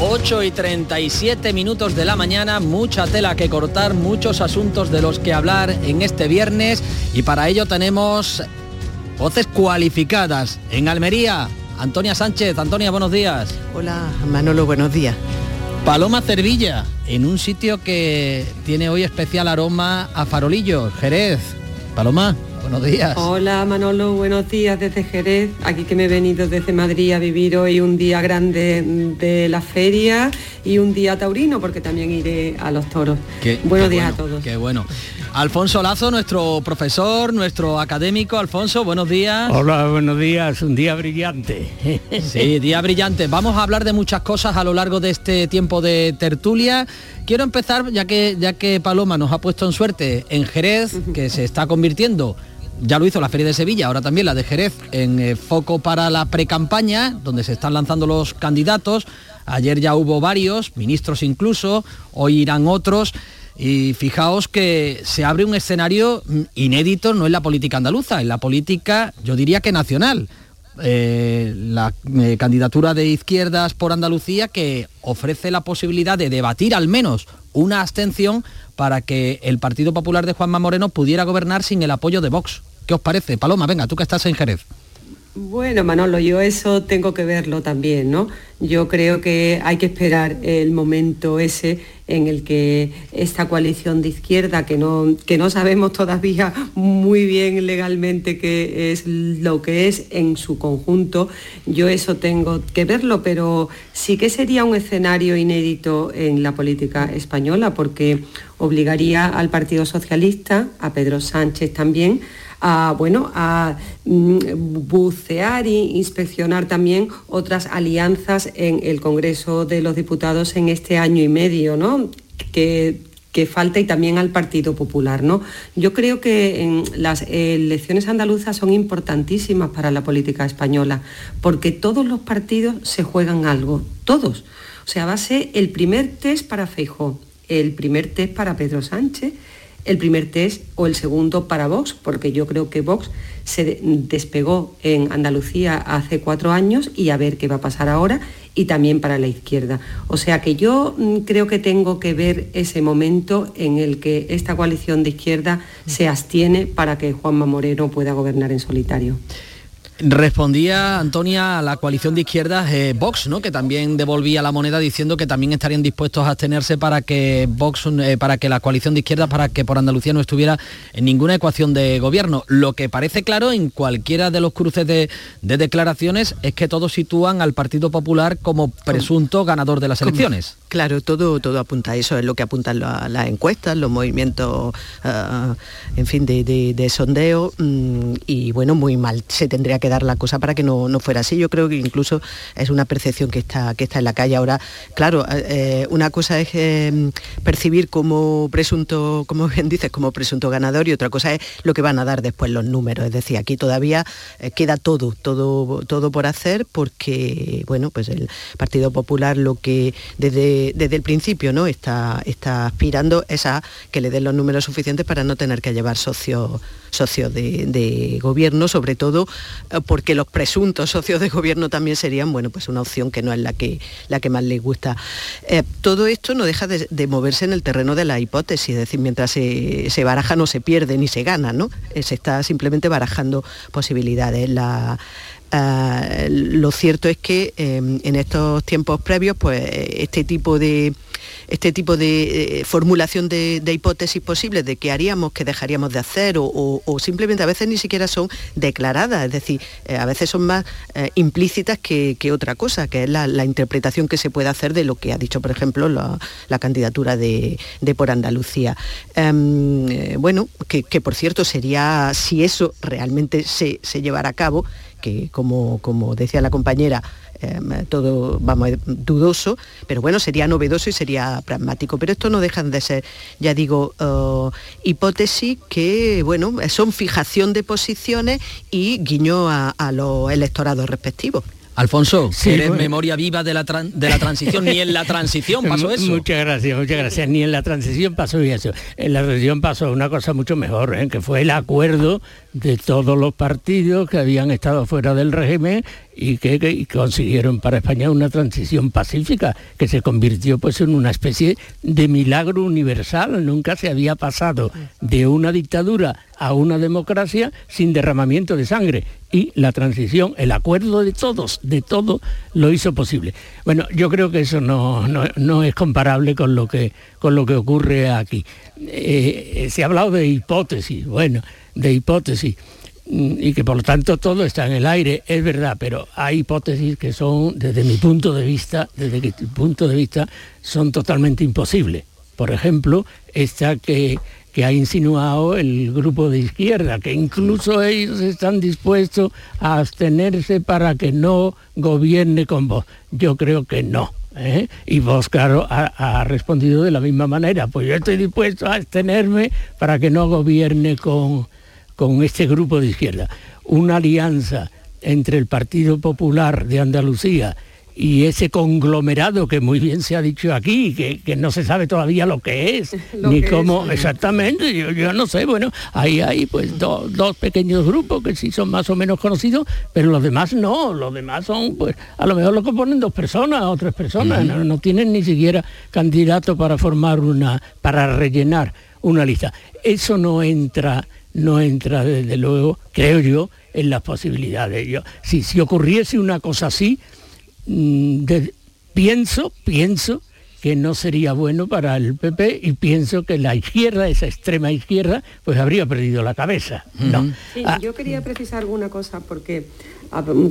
8 y 37 minutos de la mañana, mucha tela que cortar, muchos asuntos de los que hablar en este viernes y para ello tenemos voces cualificadas. En Almería, Antonia Sánchez. Antonia, buenos días. Hola, Manolo, buenos días. Paloma Cervilla, en un sitio que tiene hoy especial aroma a farolillos, Jerez. Paloma, buenos días. Hola Manolo, buenos días desde Jerez. Aquí que me he venido desde Madrid a vivir hoy un día grande de la feria y un día taurino porque también iré a los toros. Qué- buenos qué días bueno, a todos. Qué bueno. Alfonso Lazo, nuestro profesor, nuestro académico. Alfonso, buenos días. Hola, buenos días, un día brillante. Sí, día brillante. Vamos a hablar de muchas cosas a lo largo de este tiempo de tertulia. Quiero empezar, ya que, ya que Paloma nos ha puesto en suerte en Jerez, que se está convirtiendo, ya lo hizo la Feria de Sevilla, ahora también la de Jerez, en eh, foco para la precampaña, donde se están lanzando los candidatos. Ayer ya hubo varios, ministros incluso, hoy irán otros. Y fijaos que se abre un escenario mm, inédito, no en la política andaluza, en la política, yo diría que nacional. Eh, la eh, candidatura de izquierdas por Andalucía que ofrece la posibilidad de debatir al menos una abstención para que el Partido Popular de Juanma Moreno pudiera gobernar sin el apoyo de Vox. ¿Qué os parece? Paloma, venga, tú que estás en Jerez. Bueno, Manolo, yo eso tengo que verlo también, ¿no? Yo creo que hay que esperar el momento ese en el que esta coalición de izquierda, que no, que no sabemos todavía muy bien legalmente qué es lo que es en su conjunto, yo eso tengo que verlo, pero sí que sería un escenario inédito en la política española, porque obligaría al Partido Socialista, a Pedro Sánchez también, a, bueno, a mm, bucear e inspeccionar también otras alianzas en el Congreso de los Diputados en este año y medio, ¿no? Que, que falta y también al Partido Popular. ¿no? Yo creo que las elecciones andaluzas son importantísimas para la política española, porque todos los partidos se juegan algo, todos. O sea, va a ser el primer test para Feijó, el primer test para Pedro Sánchez el primer test o el segundo para Vox, porque yo creo que Vox se despegó en Andalucía hace cuatro años y a ver qué va a pasar ahora y también para la izquierda. O sea que yo mm, creo que tengo que ver ese momento en el que esta coalición de izquierda se abstiene para que Juanma Moreno pueda gobernar en solitario. Respondía Antonia a la coalición de izquierdas eh, Vox, ¿no? que también devolvía la moneda diciendo que también estarían dispuestos a abstenerse para que Vox, eh, para que la coalición de izquierdas, para que por Andalucía no estuviera en ninguna ecuación de gobierno. Lo que parece claro en cualquiera de los cruces de, declaraciones es que todos sitúan al Partido Popular como presunto ganador de las elecciones. Claro, todo, todo apunta a eso, es lo que apuntan las encuestas, los movimientos, eh, en fin, de, sondeo, mm, y bueno, muy mal se tendría que dar la cosa para que no, fuera así. Yo creo que incluso es una percepción que está, que está en la calle. Ahora, claro, eh, una cosa es eh, percibir como presunto, como bien dices, como presunto ganador y otra cosa es lo que van a dar después los números. Es decir, aquí todavía eh, queda todo, todo, todo por hacer porque, bueno, pues el Partido Popular lo que desde, desde el principio ¿no? está, está aspirando es a que le den los números suficientes para no tener que llevar socios socios de, gobierno, sobre todo eh, porque los presuntos socios de gobierno también serían, bueno, pues una opción que no es la que, la que más les gusta. Eh, todo esto no deja de, moverse en el terreno de la hipótesis, es decir, mientras se, baraja no se pierde ni se gana, ¿no? Eh, se está simplemente barajando posibilidades. Lo cierto es que en estos tiempos previos, pues este tipo de este tipo de eh, formulación de, hipótesis posibles de qué haríamos, qué dejaríamos de hacer o, simplemente a veces ni siquiera son declaradas, es decir, eh, a veces son más eh, implícitas que, otra cosa, que es la, interpretación que se puede hacer de lo que ha dicho, por ejemplo, la, candidatura de, por Andalucía. Em, bueno, que, por cierto sería, si eso realmente se, se llevara a cabo, que como, como decía la compañera, Em, todo, vamos, dudoso, pero bueno, sería novedoso y sería pragmático. Pero esto no dejan de ser, ya digo, uh, hipótesis que, bueno, son fijación de posiciones y guiño a los electorados respectivos. Alfonso, eres memoria viva de la, de la transición, ni en la transición pasó eso. Muchas gracias, muchas gracias. Ni en la transición pasó eso. En la transición pasó una cosa mucho mejor, ¿eh? que fue el acuerdo de todos los partidos que habían estado fuera del régimen y que, consiguieron para España una transición pacífica que se convirtió pues en una especie de milagro universal. Nunca se había pasado de una dictadura a una democracia sin derramamiento de sangre y la transición, el acuerdo de todos, de todo, lo hizo posible. Bueno, yo creo que eso no, no, es comparable con lo que, con lo que ocurre aquí. Eh, se ha hablado de hipótesis, bueno, de hipótesis y que por lo tanto todo está en el aire, es verdad, pero hay hipótesis que son, desde mi punto de vista, desde mi punto de vista, son totalmente imposibles. Por ejemplo, esta que, que ha insinuado el grupo de izquierda, que incluso ellos están dispuestos a abstenerse para que no gobierne con vos. Yo creo que no. ¿eh? Y vos, claro, ha, ha, respondido de la misma manera. Pues yo estoy dispuesto a abstenerme para que no gobierne con, con este grupo de izquierda, una alianza entre el Partido Popular de Andalucía y ese conglomerado que muy bien se ha dicho aquí, que, no se sabe todavía lo que es, ni cómo exactamente, yo, no sé, bueno, ahí hay pues dos pequeños grupos que sí son más o menos conocidos, pero los demás no, los demás son, pues a lo mejor lo componen dos personas o tres personas, no, no tienen ni siquiera candidato para formar una, para rellenar una lista. Eso no entra no entra desde luego, creo yo, en las posibilidades. Yo, si, si ocurriese una cosa así, mm, pienso, pienso que no sería bueno para el PP y pienso que la izquierda, esa extrema izquierda, pues habría perdido la cabeza. No. Ah. yo quería precisar alguna cosa porque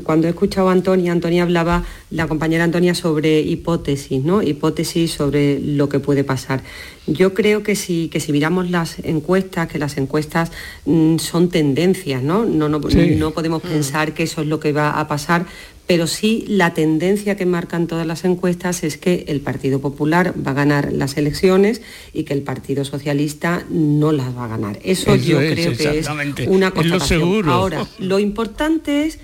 cuando he escuchado a Antonia, Antonia hablaba, la compañera Antonia, sobre hipótesis, ¿no? Hipótesis sobre lo que puede pasar. Yo creo que si, que si miramos las encuestas, que las encuestas mm, son tendencias, ¿no? No, no, no podemos mm. pensar que eso es lo que va a pasar, pero sí la tendencia que marcan todas las encuestas es que el Partido Popular va a ganar las elecciones y que el Partido Socialista no las va a ganar. Eso, yo creo que es una constatación. Ahora, lo importante es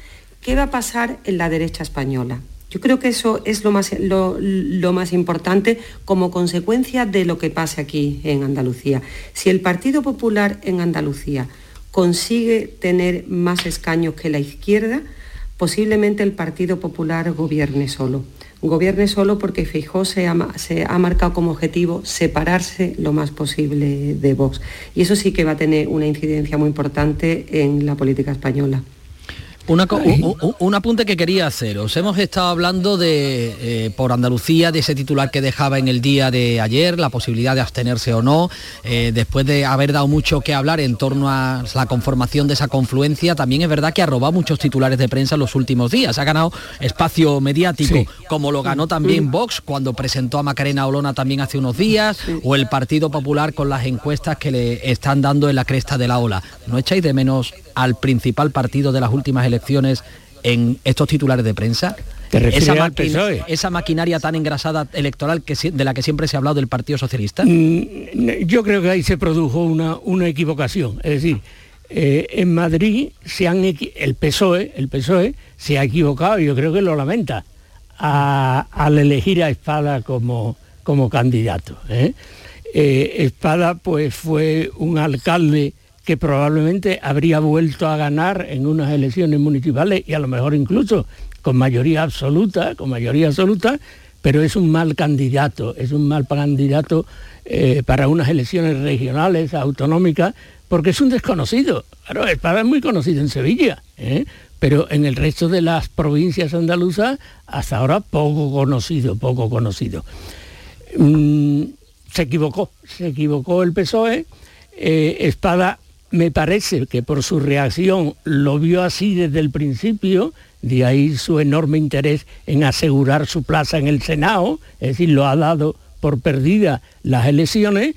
qué va a pasar en la derecha española. Yo creo que eso es lo más, importante como consecuencia de lo que pase aquí en Andalucía. Si el Partido Popular en Andalucía consigue tener más escaños que la izquierda, posiblemente el Partido Popular gobierne solo. Gobierne solo porque ha, se ha marcado como objetivo separarse lo más posible de Vox. Y eso sí que va a tener una incidencia muy importante en la política española. Un, apunte que quería hacer. Os hemos estado hablando de eh, por Andalucía, de ese titular que dejaba en el día de ayer, la posibilidad de abstenerse o no, eh, después de haber dado mucho que hablar en torno a la conformación de esa confluencia, también es verdad que ha robado muchos titulares de prensa en los últimos días. Ha ganado espacio mediático, como lo ganó también Vox cuando presentó a Macarena Olona también hace unos días, o el Partido Popular con las encuestas que le están dando en la cresta de la ola. ¿No echáis de menos al principal partido de las últimas elecciones en estos titulares de prensa? esa, esa maquinaria tan engrasada electoral que, de la que siempre se ha hablado del Partido Socialista? Mm, yo creo que ahí se produjo una, una equivocación. Es decir, eh, en Madrid se han, el PSOE, el PSOE se ha equivocado, y yo creo que lo lamenta, al elegir a Espada como, como candidato. ¿eh? Eh, Espada pues fue un alcalde que probablemente habría vuelto a ganar en unas elecciones municipales y a lo mejor incluso con mayoría absoluta, con mayoría absoluta, pero es un mal candidato, es un mal candidato eh, para unas elecciones regionales, autonómicas, porque es un desconocido. Espada es muy conocido en Sevilla, ¿eh? pero en el resto de las provincias andaluzas hasta ahora poco conocido, poco conocido. Mm, se equivocó, se equivocó el PSOE. Eh, Espada me parece que por su reacción lo vio así desde el principio, de ahí su enorme interés en asegurar su plaza en el Senado, es decir, lo ha dado por perdida las elecciones,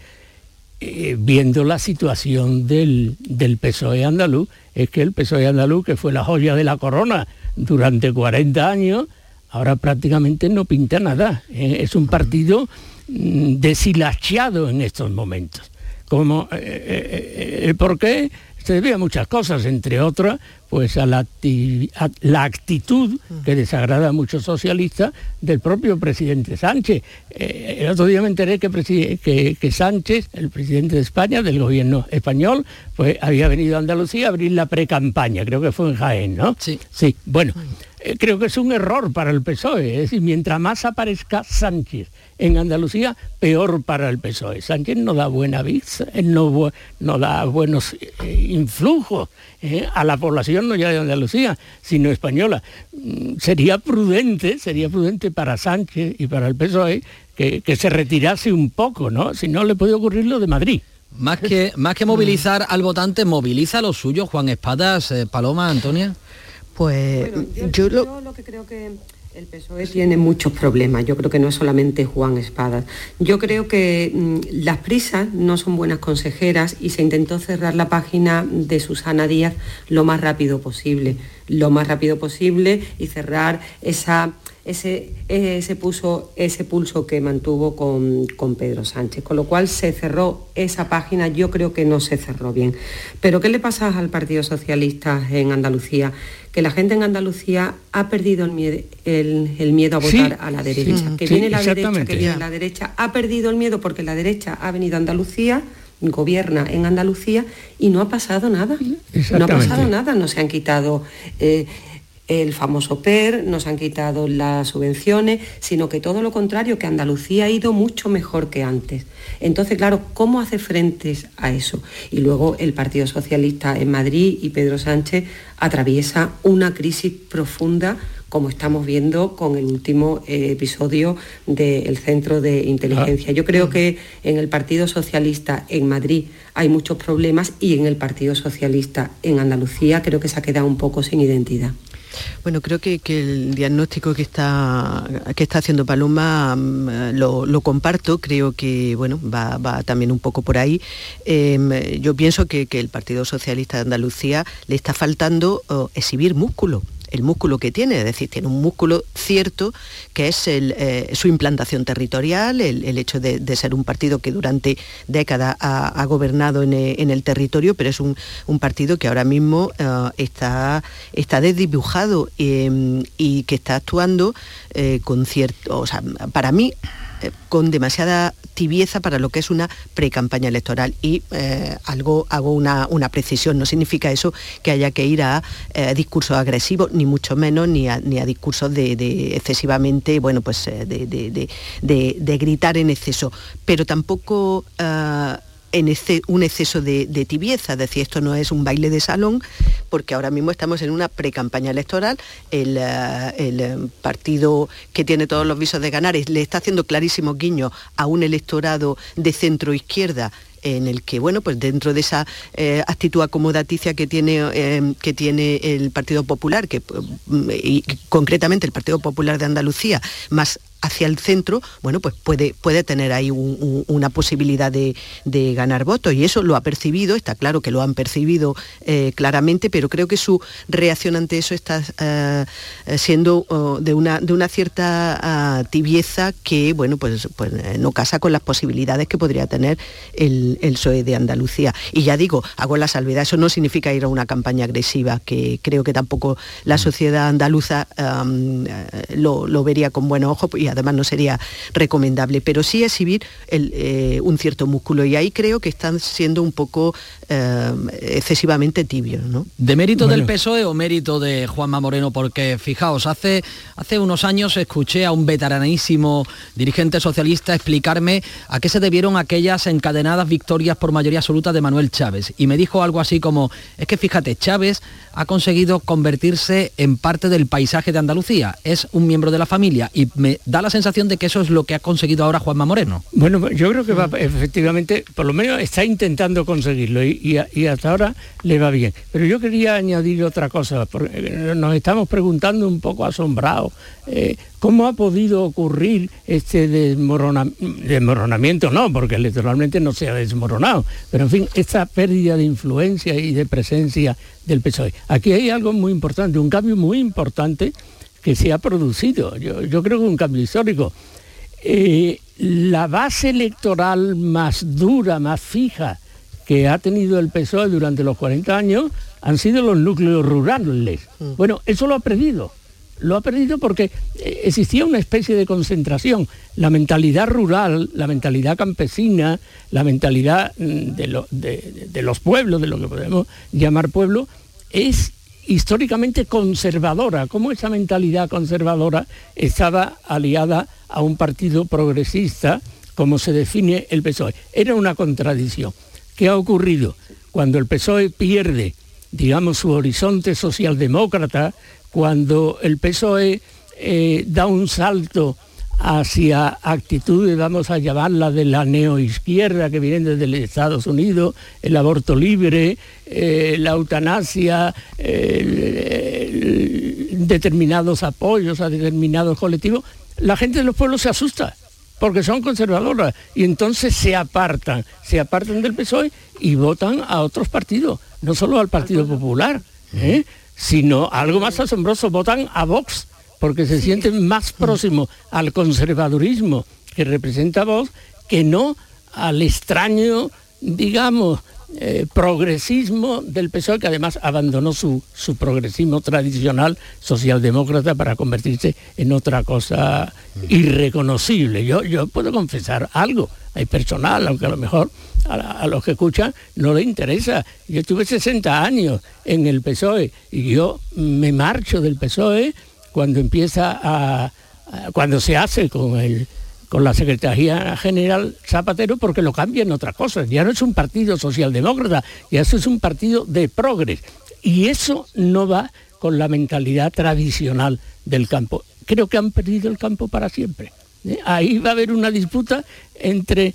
eh, viendo la situación del, del, PSOE andaluz, es que el PSOE andaluz, que fue la joya de la corona durante 40 años, ahora prácticamente no pinta nada. Eh, es un partido mm, deshilachado en estos momentos como eh, eh, eh, ¿Por qué? Se debe a muchas cosas, entre otras, pues a la, la, actitud que desagrada a muchos socialistas del propio presidente Sánchez. el otro día me enteré que, que, Sánchez, el presidente de España, del gobierno español, pues había venido a Andalucía a abrir la pre-campaña, creo que fue en Jaén, ¿no? Sí. Sí, bueno, creo que es un error para el PSOE, es decir, mientras más aparezca Sánchez en Andalucía, peor para el PSOE. Sánchez no da buena vista, no, no da buenos eh, influjos eh, a la población no ya de Andalucía, sino española. Mm, sería prudente, sería prudente para Sánchez y para el PSOE que, se retirase un poco, ¿no? Si no le puede ocurrir lo de Madrid. Más que, más que movilizar al votante, moviliza lo suyo, Juan Espadas, eh, Paloma, Antonia. Pues yo, lo que creo que el PSOE tiene muchos problemas, yo creo que no es solamente Juan Espadas. Yo creo que mm, las prisas no son buenas consejeras y se intentó cerrar la página de Susana Díaz lo más rápido posible, lo más rápido posible y cerrar esa ese, ese, ese pulso que mantuvo con, con, Pedro Sánchez, con lo cual se cerró esa página, yo creo que no se cerró bien. Pero ¿qué le pasa al Partido Socialista en Andalucía? Que la gente en Andalucía ha perdido el miedo, el, miedo a votar a la derecha, que viene la derecha, que viene la derecha, ha perdido el miedo porque la derecha ha venido a Andalucía, gobierna en Andalucía y no ha pasado nada. No ha pasado nada, no se han quitado... Eh, el famoso PER, nos han quitado las subvenciones, sino que todo lo contrario, que Andalucía ha ido mucho mejor que antes. Entonces, claro, ¿cómo hace frente a eso? Y luego el Partido Socialista en Madrid y Pedro Sánchez atraviesa una crisis profunda como estamos viendo con el último eh, episodio del Centro de Inteligencia. Yo creo que en el Partido Socialista en Madrid hay muchos problemas y en el Partido Socialista en Andalucía creo que se ha quedado un poco sin identidad. Bueno, creo que, el diagnóstico que está, que está haciendo Paloma mm, lo, comparto, creo que bueno, va, también un poco por ahí. Em, yo pienso que, que, el Partido Socialista de Andalucía le está faltando oh, exhibir músculo el músculo que tiene, es decir, tiene un músculo cierto que es eh, su implantación territorial, el, hecho de, ser un partido que durante décadas ha, gobernado eh, en, el territorio, pero es un, partido que ahora mismo eh, está, está desdibujado y que está actuando con cierto, o sea, para mí con demasiada tibieza para lo que es una pre-campaña electoral y eh, algo hago una, precisión. No significa eso que haya que ir a eh, discursos agresivos, ni mucho menos, ni a, ni a discursos de, excesivamente, bueno, pues eh, de, gritar en exceso. Pero tampoco en un exceso de, tibieza, es decir, esto no es un baile de salón, porque ahora mismo estamos en una pre-campaña electoral, el, eh, eh, partido que tiene todos los visos de ganar le está haciendo clarísimo guiño a un electorado de centro izquierda en el que, bueno, pues dentro de esa eh, actitud acomodaticia que tiene, que tiene el Partido Popular, que, y concretamente el Partido Popular de Andalucía, más hacia el centro, bueno, pues puede, puede tener ahí una posibilidad de, ganar votos. Y eso lo ha percibido, está claro que lo han percibido eh, claramente, pero creo que su reacción ante eso está eh, siendo oh, de, una, de una cierta ah, tibieza que, bueno, pues, pues eh, no casa con las posibilidades que podría tener el, el PSOE de Andalucía. Y ya digo, hago la salvedad, eso no significa ir a una campaña agresiva, que creo que tampoco la mm. sociedad andaluza lo, lo, vería con buenos ojos además no sería recomendable, pero sí exhibir eh, un cierto músculo. Y ahí creo que están siendo un poco eh, excesivamente tibios. ¿no? ¿De mérito del PSOE o mérito de Juanma Moreno? Porque fijaos, hace, hace unos años escuché a un veteranísimo dirigente socialista explicarme a qué se debieron aquellas encadenadas victorias por mayoría absoluta de Manuel Chávez y me dijo algo así como, es que fíjate, Chávez ha conseguido convertirse en parte del paisaje de Andalucía, es un miembro de la familia y me da la sensación de que eso es lo que ha conseguido ahora Juanma Moreno. Bueno, yo creo que va, efectivamente, por lo menos está intentando conseguirlo y, hasta ahora le va bien. Pero yo quería añadir otra cosa, porque nos estamos preguntando un poco asombrados, eh, ¿cómo ha podido ocurrir este desmoronamiento? No, porque electoralmente no se ha desmoronado, pero en fin, esta pérdida de influencia y de presencia del PSOE. Aquí hay algo muy importante, un cambio muy importante que se ha producido. Yo, creo que un cambio histórico. Eh, la base electoral más dura, más fija que ha tenido el PSOE durante los 40 años han sido los núcleos rurales. Mm. Bueno, eso lo ha perdido. Lo ha perdido porque eh, existía una especie de concentración. La mentalidad rural, la mentalidad campesina, la mentalidad mm, de, de los pueblos, de lo que podemos llamar pueblo, es históricamente conservadora, como esa mentalidad conservadora estaba aliada a un partido progresista, como se define el PSOE. Era una contradicción. ¿Qué ha ocurrido? Cuando el PSOE pierde, digamos, su horizonte socialdemócrata, cuando el PSOE eh, da un salto hacia actitudes, vamos a llamarla de la neoizquierda que vienen desde Estados Unidos, el aborto libre, eh, la eutanasia, determinados apoyos a determinados colectivos, la gente de los pueblos se asusta porque son conservadoras. Y entonces se apartan, se apartan del PSOE y votan a otros partidos, no solo al Partido Popular, ¿eh? sino algo más asombroso, votan a Vox porque se sienten más próximos al conservadurismo que representa Vox que no al extraño, digamos, eh, progresismo del PSOE, que además abandonó su, su, progresismo tradicional socialdemócrata para convertirse en otra cosa irreconocible. Yo, yo puedo confesar algo, hay personal, aunque a lo mejor a, los que escuchan no le interesa. Yo tuve 60 años en el PSOE y yo me marcho del PSOE cuando empieza a cuando se hace con el con la Secretaría General Zapatero porque lo cambian otras cosas. Ya no es un partido socialdemócrata, ya eso es un partido de progres. Y eso no va con la mentalidad tradicional del campo. Creo que han perdido el campo para siempre. ¿eh? Ahí va a haber una disputa entre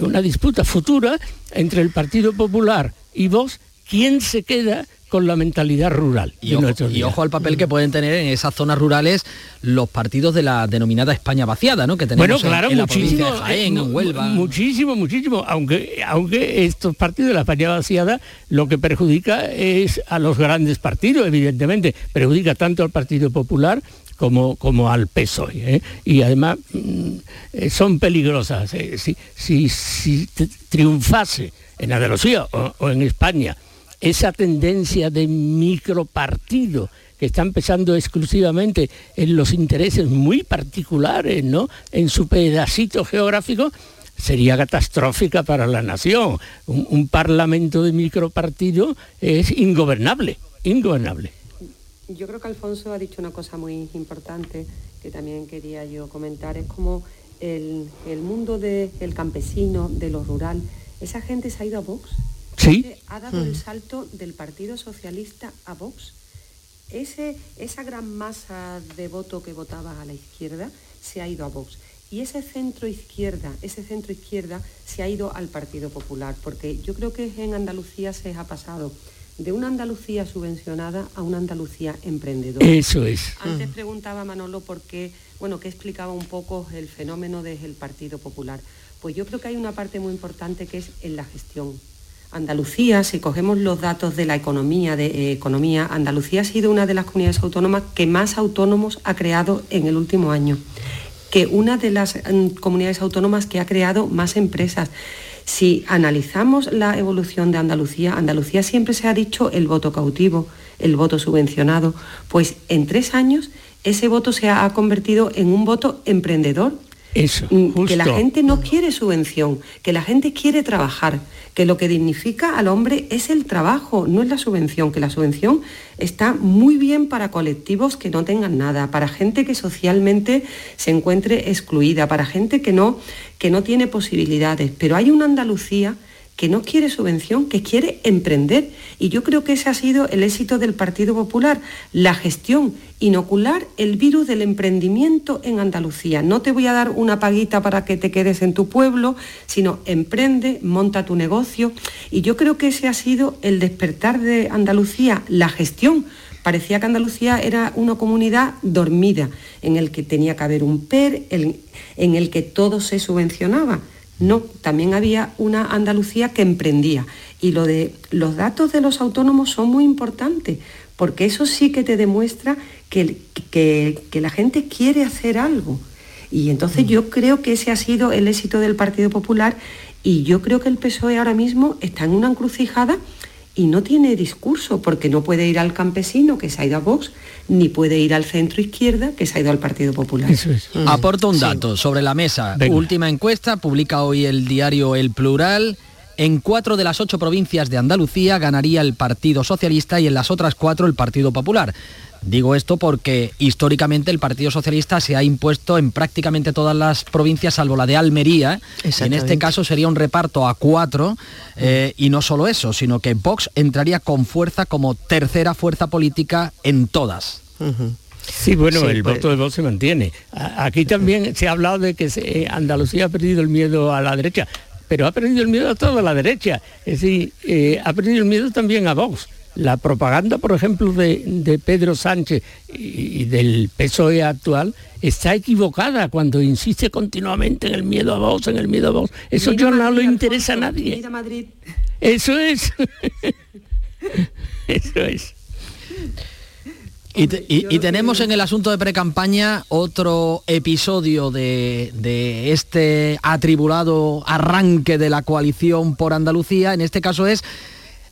una disputa futura entre el Partido Popular y vos, quién se queda con la mentalidad rural. Y, ojo, al papel que pueden tener en esas zonas rurales los partidos de la denominada España vaciada, ¿no? Que tenemos bueno, claro, muchísimo, eh, Muchísimo, muchísimo. Aunque, aunque estos partidos de la España vaciada lo que perjudica es a los grandes partidos, evidentemente. Perjudica tanto al Partido Popular como, como al PSOE. ¿eh? Y además mm, eh, son peligrosas. Si, si, triunfase en Andalucía o en España esa tendencia de micropartido que está empezando exclusivamente en los intereses muy particulares, ¿no? En su pedacito geográfico, sería catastrófica para la nación. Un, parlamento de micropartido es ingobernable, ingobernable. Yo creo que Alfonso ha dicho una cosa muy importante que también quería yo comentar, es como el, mundo del campesino, de lo rural, esa gente se ha ido a Vox ha dado el salto del Partido Socialista a Vox. Ese, esa gran masa de voto que votaba a la izquierda se ha ido a Vox. Y ese centro izquierda, ese centro izquierda se ha ido al Partido Popular, porque yo creo que en Andalucía se ha pasado de una Andalucía subvencionada a una Andalucía emprendedora. Eso es. Antes mm. preguntaba Manolo por qué, bueno, que explicaba un poco el fenómeno del Partido Popular. Pues yo creo que hay una parte muy importante que es en la gestión. Andalucía, si cogemos los datos de la economía, de eh, economía, Andalucía ha sido una de las comunidades autónomas que más autónomos ha creado en el último año, que una de las mm, comunidades autónomas que ha creado más empresas. Si analizamos la evolución de Andalucía, Andalucía siempre se ha dicho el voto cautivo, el voto subvencionado, pues en tres años ese voto se ha convertido en un voto emprendedor. Eso, mm, Que la gente no quiere subvención, que la gente quiere trabajar que lo que dignifica al hombre es el trabajo, no es la subvención, que la subvención está muy bien para colectivos que no tengan nada, para gente que socialmente se encuentre excluida, para gente que no, que no tiene posibilidades. Pero hay una Andalucía que no quiere subvención, que quiere emprender. Y yo creo que ese ha sido el éxito del Partido Popular, la gestión, inocular el virus del emprendimiento en Andalucía. No te voy a dar una paguita para que te quedes en tu pueblo, sino emprende, monta tu negocio. Y yo creo que ese ha sido el despertar de Andalucía, la gestión. Parecía que Andalucía era una comunidad dormida, en el que tenía que haber un PER, en el que todo se subvencionaba. No, también había una Andalucía que emprendía. Y lo de los datos de los autónomos son muy importantes, porque eso sí que te demuestra que, que, la gente quiere hacer algo. Y entonces mm. yo creo que ese ha sido el éxito del Partido Popular y yo creo que el PSOE ahora mismo está en una encrucijada y no tiene discurso, porque no puede ir al campesino que se ha ido a Vox, ni puede ir al centro izquierda que se ha ido al Partido Popular. Eso mm. Aporto un dato sobre la mesa. Última encuesta, publica hoy el diario El Plural. En cuatro de las ocho provincias de Andalucía ganaría el Partido Socialista y en las otras cuatro el Partido Popular. Digo esto porque históricamente el Partido Socialista se ha impuesto en prácticamente todas las provincias, salvo la de Almería. En este caso sería un reparto a cuatro eh, y no solo eso, sino que Vox entraría con fuerza como tercera fuerza política en todas. Sí, bueno, el pues voto de Vox se mantiene. Aquí también se ha hablado de que eh, Andalucía ha perdido el miedo a la derecha, pero ha perdido el miedo a toda la derecha. Es decir, eh, ha perdido el miedo también a Vox. La propaganda, por ejemplo, de, Pedro Sánchez y, del PSOE actual está equivocada cuando insiste continuamente en el miedo a vos, en el miedo a vos. Eso ya no le interesa a nadie. Eso es. Eso es. Y, te- y- y tenemos en el asunto de precampaña otro episodio de, de este atribulado arranque de la coalición por Andalucía. En este caso es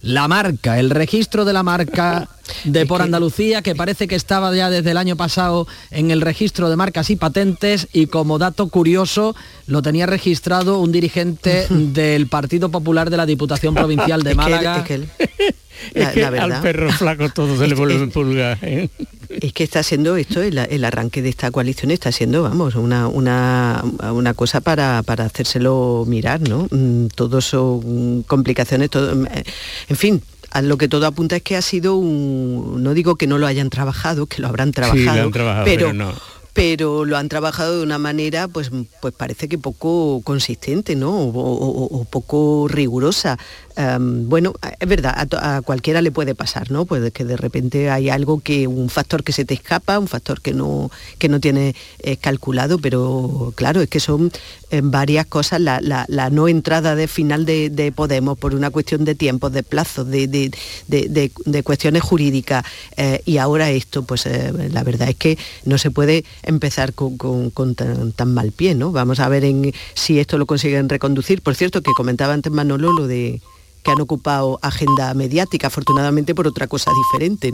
la marca, el registro de la marca de por Andalucía, que parece que estaba ya desde el año pasado en el registro de marcas y patentes y como dato curioso lo tenía registrado un dirigente del Partido Popular de la Diputación Provincial de Es que él- Málaga. es que él- Es La- que la al verdad. perro flaco todo se le vuelve pulga. ¿eh? Es que está siendo esto, el, el arranque de esta coalición está siendo, vamos, una, una, una cosa para, para hacérselo mirar, ¿no? Mm, Todo son complicaciones, todo, mm, eh, en fin. A lo que todo apunta es que ha sido un, no digo que no lo hayan trabajado, que lo habrán trabajado, Sí, lo han trabajado, pero, pero no. pero lo han trabajado de una manera, pues, pues parece que poco consistente, ¿no? O, o- o poco rigurosa. Em, bueno, es verdad, a, cualquiera le puede pasar, ¿no? Puede que de repente hay algo que, un factor que se te escapa, un factor que no, que no tienes eh, calculado, pero claro, es que son eh, varias cosas, la, la- no entrada de final de, de Podemos por una cuestión de tiempos, de plazos, de, de- de- cuestiones jurídicas, eh, y ahora esto, pues la verdad es que no se puede empezar con, con- tan, mal pie, ¿no? Vamos a ver si esto lo consiguen reconducir. Por cierto, que comentaba antes Manolo lo de que han ocupado agenda mediática, afortunadamente por otra cosa diferente.